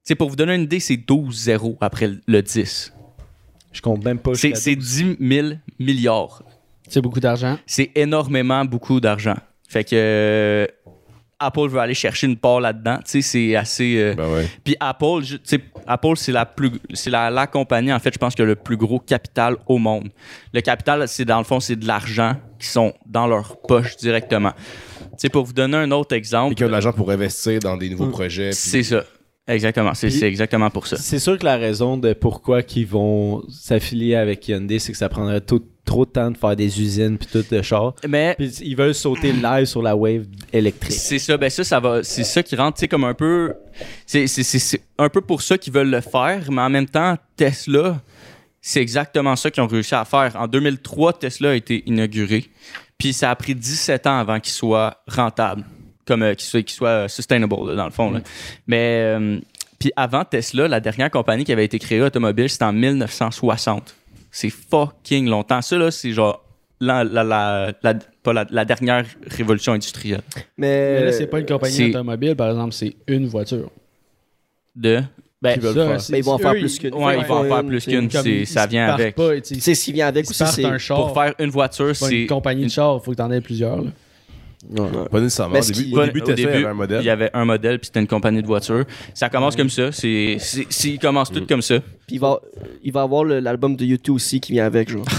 C'est pour vous donner une idée, c'est 12 zéros après le 10. Je compte même pas. C'est c'est 10 000 milliards. C'est beaucoup d'argent. C'est énormément beaucoup d'argent. Fait que euh, Apple veut aller chercher une part là-dedans. Tu sais, c'est assez. euh, Ben ouais. Puis Apple, je- tu sais, Apple, c'est la plus, c'est la, la compagnie en fait, je pense qui a le plus gros capital au monde. Le capital, c'est dans le fond, c'est de l'argent qui sont dans leur poche directement. Tu sais, pour vous donner un autre Et exemple, qui ont de l'argent pour investir dans des nouveaux projets. puis- c'est ça. Exactement. C'est exactement pour ça. C'est sûr que la raison de pourquoi ils vont s'affilier avec Hyundai, c'est que ça prendrait tout- trop de temps de faire des usines puis tout de char. Mais ils veulent sauter live sur la wave électrique. C'est ça, ben ça, ça va, c'est ça qui rentre, tu sais, comme un peu, c'est un peu pour ça qu'ils veulent le faire, mais en même temps, Tesla, c'est exactement ça qu'ils ont réussi à faire. En 2003, Tesla a été inauguré, puis ça a pris 17 ans avant qu'il soit rentable, comme euh, qu'il soit, euh, sustainable, là, dans le fond. là. Mais, euh, puis avant Tesla, la dernière compagnie qui avait été créée automobile, c'était en 1960. C'est fucking longtemps. Ça, là, c'est genre la, la, la, la- pas la, la dernière révolution industrielle. Mais, Mais là, c'est pas une compagnie automobile, par exemple, c'est une voiture. De? Ben, Qui veulent Ça, Mais ils vont en faire ils- plus qu'une. Ouais, ils vont en faire plus tu qu'une. comme c'est- ils ça vient avec. Pas, tu sais, Tu qui vient avec ils aussi, partent c'est. un char. Pour faire une voiture, pas c'est. une compagnie de char, il faut que t'en aies plusieurs. là. Pas nécessairement. Au début, au Pas- début au Tesla, il y début, avait un Il y modèle. avait un modèle, puis c'était une compagnie de voitures. Ça commence comme ça. C'est, commencent tout comme ça. Puis il va, il va avoir l'album de YouTube aussi qui vient avec, genre.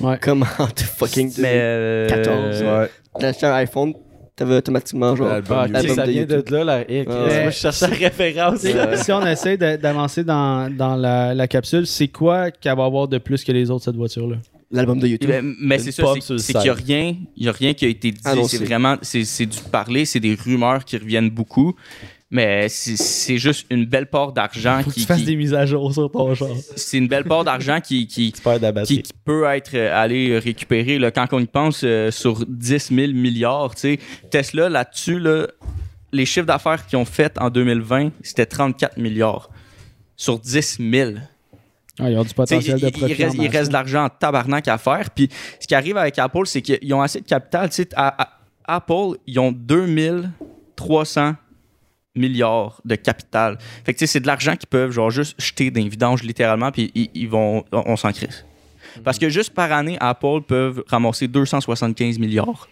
Ouais. Comment de fucking. Mais. euh, 14, Ouais. T'as acheté un iPhone, t'avais automatiquement, genre. L'album Ah, ça de vient YouTube. de là, là. Chris, Ouais. Moi, je cherchais la référence. Si- Ouais. Si on essaie d'avancer dans, dans la, la capsule, c'est quoi qu'elle va avoir de plus que les autres, cette voiture-là? L'album de YouTube. Mais, mais c'est ça, c'est, qu'il n'y a rien, il y a rien qui a été dit. Annoncé. c'est vraiment, c'est, c'est du parler, c'est des rumeurs qui reviennent beaucoup. Mais c'est- c'est juste une belle part d'argent Faut que qui, tu fasses qui- des mises à jour sur ton char. c'est une belle part d'argent qui, qui, qui, qui peut être euh, allé récupérer là, quand on y pense euh, sur 10 000 milliards. tu sais. Tesla, là-dessus, là, les chiffres d'affaires qu'ils ont fait en 2020, c'était 34 milliards sur 10 000. Ah, ils ont du potentiel il, de il reste, il de l'argent en tabarnak à faire. Puis ce qui arrive avec Apple, c'est qu'ils ont assez de capital. À- à- Apple, ils ont 2300 milliards de capital. Fait que c'est de l'argent qu'ils peuvent genre juste jeter dans les vidanges littéralement, puis ils, ils vont, on, on s'en crisse. Parce que juste par année, Apple peuvent ramasser 275 milliards.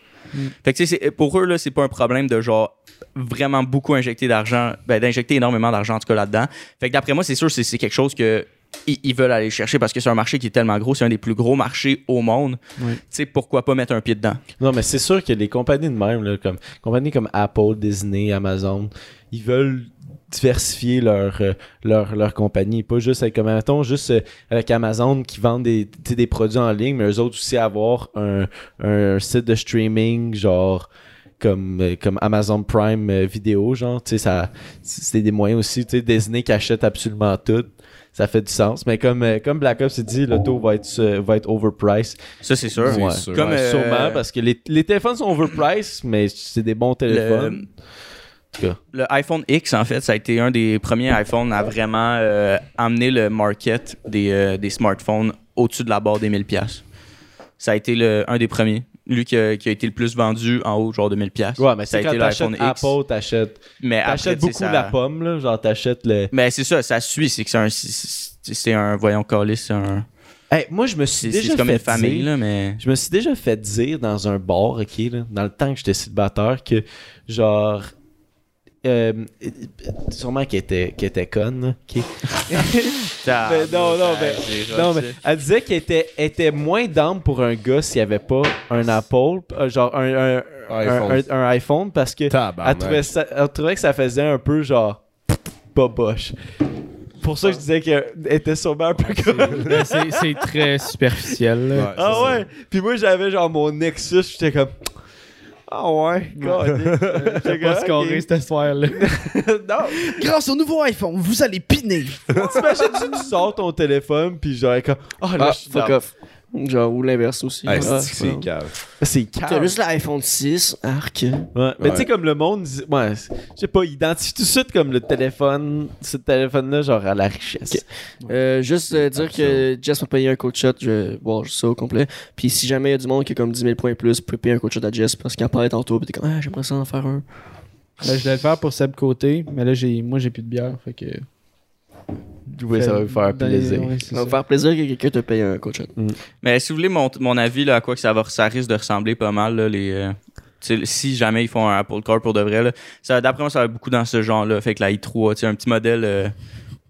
Fait que tu sais, c'est- pour eux, là, c'est pas un problème de genre vraiment beaucoup injecter d'argent, ben, d'injecter énormément d'argent en tout cas là-dedans. Fait que d'après moi, c'est sûr, c'est quelque chose que ils, ils veulent aller chercher parce que c'est un marché qui est tellement gros, c'est un des plus gros marchés au monde. Oui. Tu sais, pourquoi pas mettre un pied dedans? Non, mais c'est sûr que les compagnies de même, là, comme compagnies comme Apple, Disney, Amazon, ils veulent diversifier leur, euh, leur, leur compagnie. Pas juste avec, comme, mettons, juste euh, avec Amazon qui vendent des, des produits en ligne, mais eux autres aussi avoir un, un site de streaming, genre comme, euh, comme Amazon Prime vidéo, genre, tu sais, ça, c'est des moyens aussi, tu sais, Disney qui achète absolument tout. Ça fait du sens. Mais comme, euh, comme Black Ops s'est dit, l'auto va être, euh, va être overpriced. Ça, c'est sûr. Ouais. sûr. Comme, Ouais, euh, Sûrement, parce que les, les téléphones sont overpriced, mais c'est des bons téléphones. Le iPhone X, en fait, ça a été un des premiers iPhones à vraiment euh, amener le market des, euh, des smartphones au-dessus de la barre des 1000 pièces. Ça a été le, un des premiers. Lui qui a, qui a été le plus vendu en haut, genre de 1000 pièces. Ouais, mais ça a c'est quand été t'achètes. Apple, t'achètes, Mais t'achètes beaucoup ça- la pomme, là. Genre, t'achètes le. Mais c'est ça, ça suit. C'est que c'est un, c'est- c'est un, voyons, calice, c'est un, Hey, moi, je me suis déjà comme fait une famille, dire- là, mais. Je me suis déjà fait dire dans un bar, ok, là, dans le temps que j'étais célibataire, que genre. Euh, euh, sûrement qu'elle était, qu'elle était conne. Mais non, non, mais- Non, mais elle disait qu'elle était, était moins d'âme pour un gars s'il n'y avait pas un Apple, euh, genre un, un, un- iPhone. un- un iPhone, parce que elle trouvait, ça- elle trouvait que ça faisait un peu genre pas boche. Pour ça, je disais qu'elle était sûrement un peu comme. Mais c'est très superficiel. là. Ouais, Ah ouais! Puis moi, j'avais genre mon Nexus, j'étais comme. Ah ouais, God. J'étais Pas comme, scorer ok. cette soirée-là. non! Grâce au nouveau iPhone, vous allez piner. T'imagines, tu sors ton téléphone, puis genre, comme. Ah là, Ah, je suis fuck off. Genre, ou l'inverse aussi. Ah, c'est que c'est cave. C'est T'as juste l'iPhone 6, arc. Ouais. Mais tu sais, comme le monde, dit- ouais, je sais pas, identifie tout de suite comme le téléphone, ce téléphone-là, genre à la richesse. Euh, juste euh, dire que Jess m'a payé un coach shot, je vais voir juste ça au complet. Puis si jamais il y a du monde qui a comme 10 000 points plus, pouvez payer un coach shot à Jess parce qu'il en parlait tantôt. Puis t'es comme, ah, j'aimerais ça en faire un. Là, je voulais le faire pour Seb Côté, mais là, j'ai, moi, j'ai plus de bière. Fait que. Oui, ça va me faire Ben, plaisir. ouais, Ça va ça. faire plaisir que quelqu'un te paye un coach shot. Mais si vous voulez mon, mon avis là, à quoi que ça va ça risque de ressembler pas mal là, les euh, si jamais ils font un Apple Car pour de vrai là, ça d'après moi ça va être beaucoup dans ce genre là, fait que la i3, tu sais un petit modèle euh,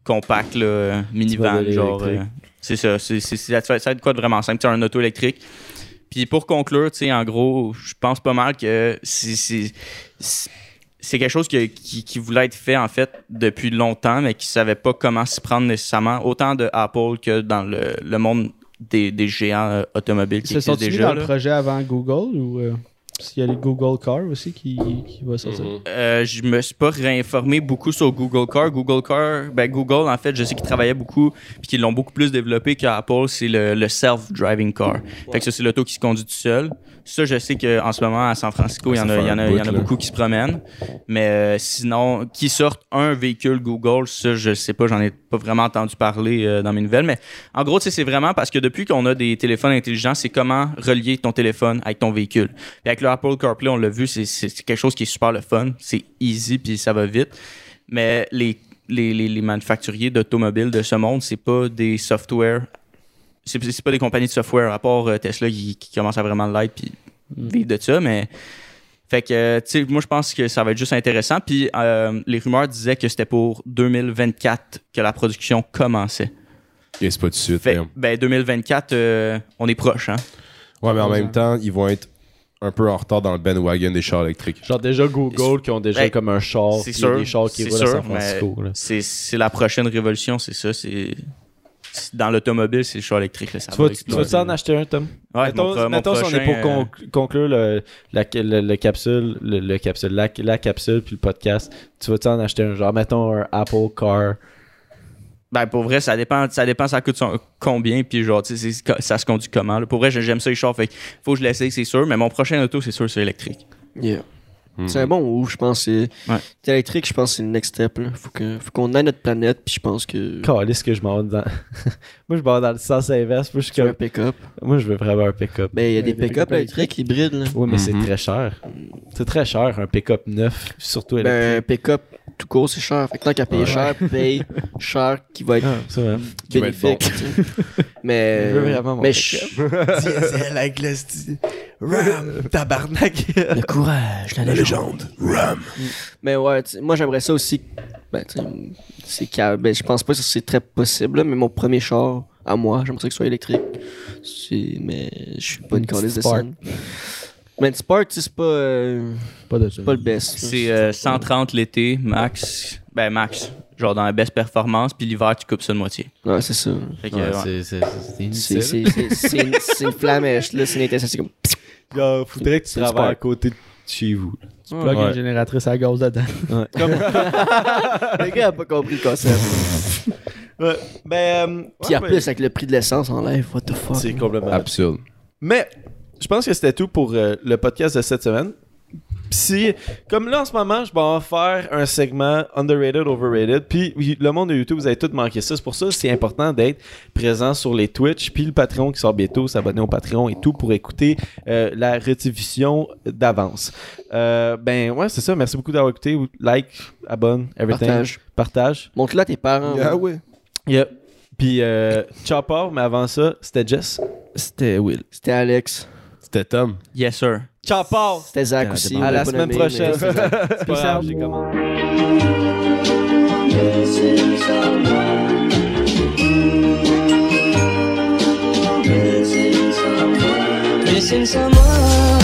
compact là, euh, minivan genre euh, c'est ça, c'est c'est c'est- ça va ça va être quoi de vraiment simple, tu sais, un auto électrique. Puis pour conclure, tu sais en gros, je pense pas mal que c'est c'est quelque chose qui, qui voulait être fait en fait depuis longtemps, mais qui savait pas comment s'y prendre nécessairement, autant de Apple que dans le, le monde des, des géants euh, automobiles qui Ils se sont déjà. dans là. le projet avant Google ou. euh, qu'il y a les Google Car aussi qui, qui va sortir. Mhm. Euh, je me suis pas réinformé beaucoup sur Google Car. Google Car, ben Google en fait, je sais qu'ils travaillaient beaucoup puis qu'ils l'ont beaucoup plus développé qu'Apple, c'est le, le self-driving car. Fait que ça c'est l'auto qui se conduit tout seul. Ça je sais qu'en ce moment à San Francisco, il y en a, y en a, y en a beaucoup qui se promènent. Mais euh, sinon, qui sortent un véhicule Google, ça je sais pas, j'en ai pas vraiment entendu parler euh, dans mes nouvelles. Mais en gros, c'est vraiment parce que depuis qu'on a des téléphones intelligents, c'est comment relier ton téléphone avec ton véhicule. Puis avec le Apple CarPlay, on l'a vu, c'est c'est quelque chose qui est super le fun. C'est easy puis ça va vite. Mais les, les, les, les manufacturiers d'automobiles de ce monde, c'est pas des software. C'est c'est pas des compagnies de software, à part euh, Tesla qui, qui commence à vraiment l'être puis vivre de ça. Mais. Fait que, euh, tu sais, moi, je pense que ça va être juste intéressant. Puis euh, les rumeurs disaient que c'était pour 2024 que la production commençait. Et c'est pas tout de suite. Fait, ben 2024, euh, on est proche, hein. Ouais, mais en même temps, ils vont être un peu en retard dans le bandwagon des chars électriques. Genre déjà Google qui ont déjà Ben, comme un char, c'est sûr, des chars qui roulent à San Francisco. C'est c'est la prochaine révolution, c'est ça. C'est dans l'automobile, c'est le char électrique. Là, ça Tu va vas- tu en acheter un, Tom? Ouais, mettons, mon mettons si on est pour euh, conc- conclure le, la, le, le capsule, le, le capsule, la, la capsule puis le podcast, tu vas-tu en acheter un genre, mettons un Apple Car. Ben, pour vrai, ça dépend, ça dépend, ça coûte son- combien, puis genre, tu sais, ça se conduit comment. là. Pour vrai, j'aime ça les chars, fait faut que je l'essaye, c'est sûr, mais mon prochain auto, c'est sûr, c'est électrique. Yeah. Mhm. C'est un bon move, je pense. C'est Ouais. électrique, je pense que c'est le next step. Là. Faut que- faut qu'on ait notre planète, puis je pense que. Calisse que je m'en vais dans. moi, je m'en vais dans le sens inverse. Moi, je, veux un comme- pick-up? moi, je veux vraiment un pick-up. Ben, il y a des pick-up électriques hybrides, là. Oui, mais Mhm. c'est très cher. C'est très cher, un pick-up neuf, surtout électrique. Ben, un pick-up tout court, c'est cher. Fait que tant qu'à payer Ouais. cher, paye cher, qui va être Ah. Qui va être bénéfique. sais. mais. Je veux vraiment mon mais je- Diesel avec le sti- Ram, tabarnak. Le courage, la légende. Ram. Mais ouais, moi j'aimerais ça aussi. Ben, tu sais, c'est ben, je pense pas que c'est très possible, là, mais mon premier char à moi, j'aimerais ça qu'il soit électrique. Mais je suis pas une calice de scène. Mais sais, c'est pas, euh, Pas de pas le best. C'est euh, 130 l'été, max. Ben, max. Genre dans la baisse performance, puis l'hiver, tu coupes ça de moitié. Ouais, c'est ça. Ouais, ouais. c'est- c'est- c'est C'est inutile. c'est- c'est- c'est une, flamèche, là, c'est une c'est comme. Genre, faudrait que tu travailles à côté de chez vous. Tu plugues Ouais. une génératrice à gaz dedans. Le gars a pas compris le concept. Ouais. Ben, euh, Puis ouais, en ben, plus, avec le prix de l'essence en live, what the fuck. c'est complètement. Absurde. Mais je pense que c'était tout pour euh, le podcast de cette semaine. Puis si, comme là en ce moment, je vais en faire un segment underrated, overrated. Puis le monde de YouTube, vous avez tout manqué ça. C'est pour ça que c'est important d'être présent sur les Twitch. Puis le Patreon qui sort bientôt, s'abonner au Patreon et tout pour écouter euh, la rediffusion d'avance. Euh, ben ouais, c'est ça. Merci beaucoup d'avoir écouté. Like, abonne, everything. Partage. Partage. Montre-le à tes parents. Ah ouais. Yep. Puis euh, ciao Paul, mais avant ça, c'était Jess. C'était Will. C'était Alex. C'était Tom. Yes, sir. Ciao Paul! C'était Zach aussi. c'est on À l'a semaine prochaine. j'ai commandé. Missing someone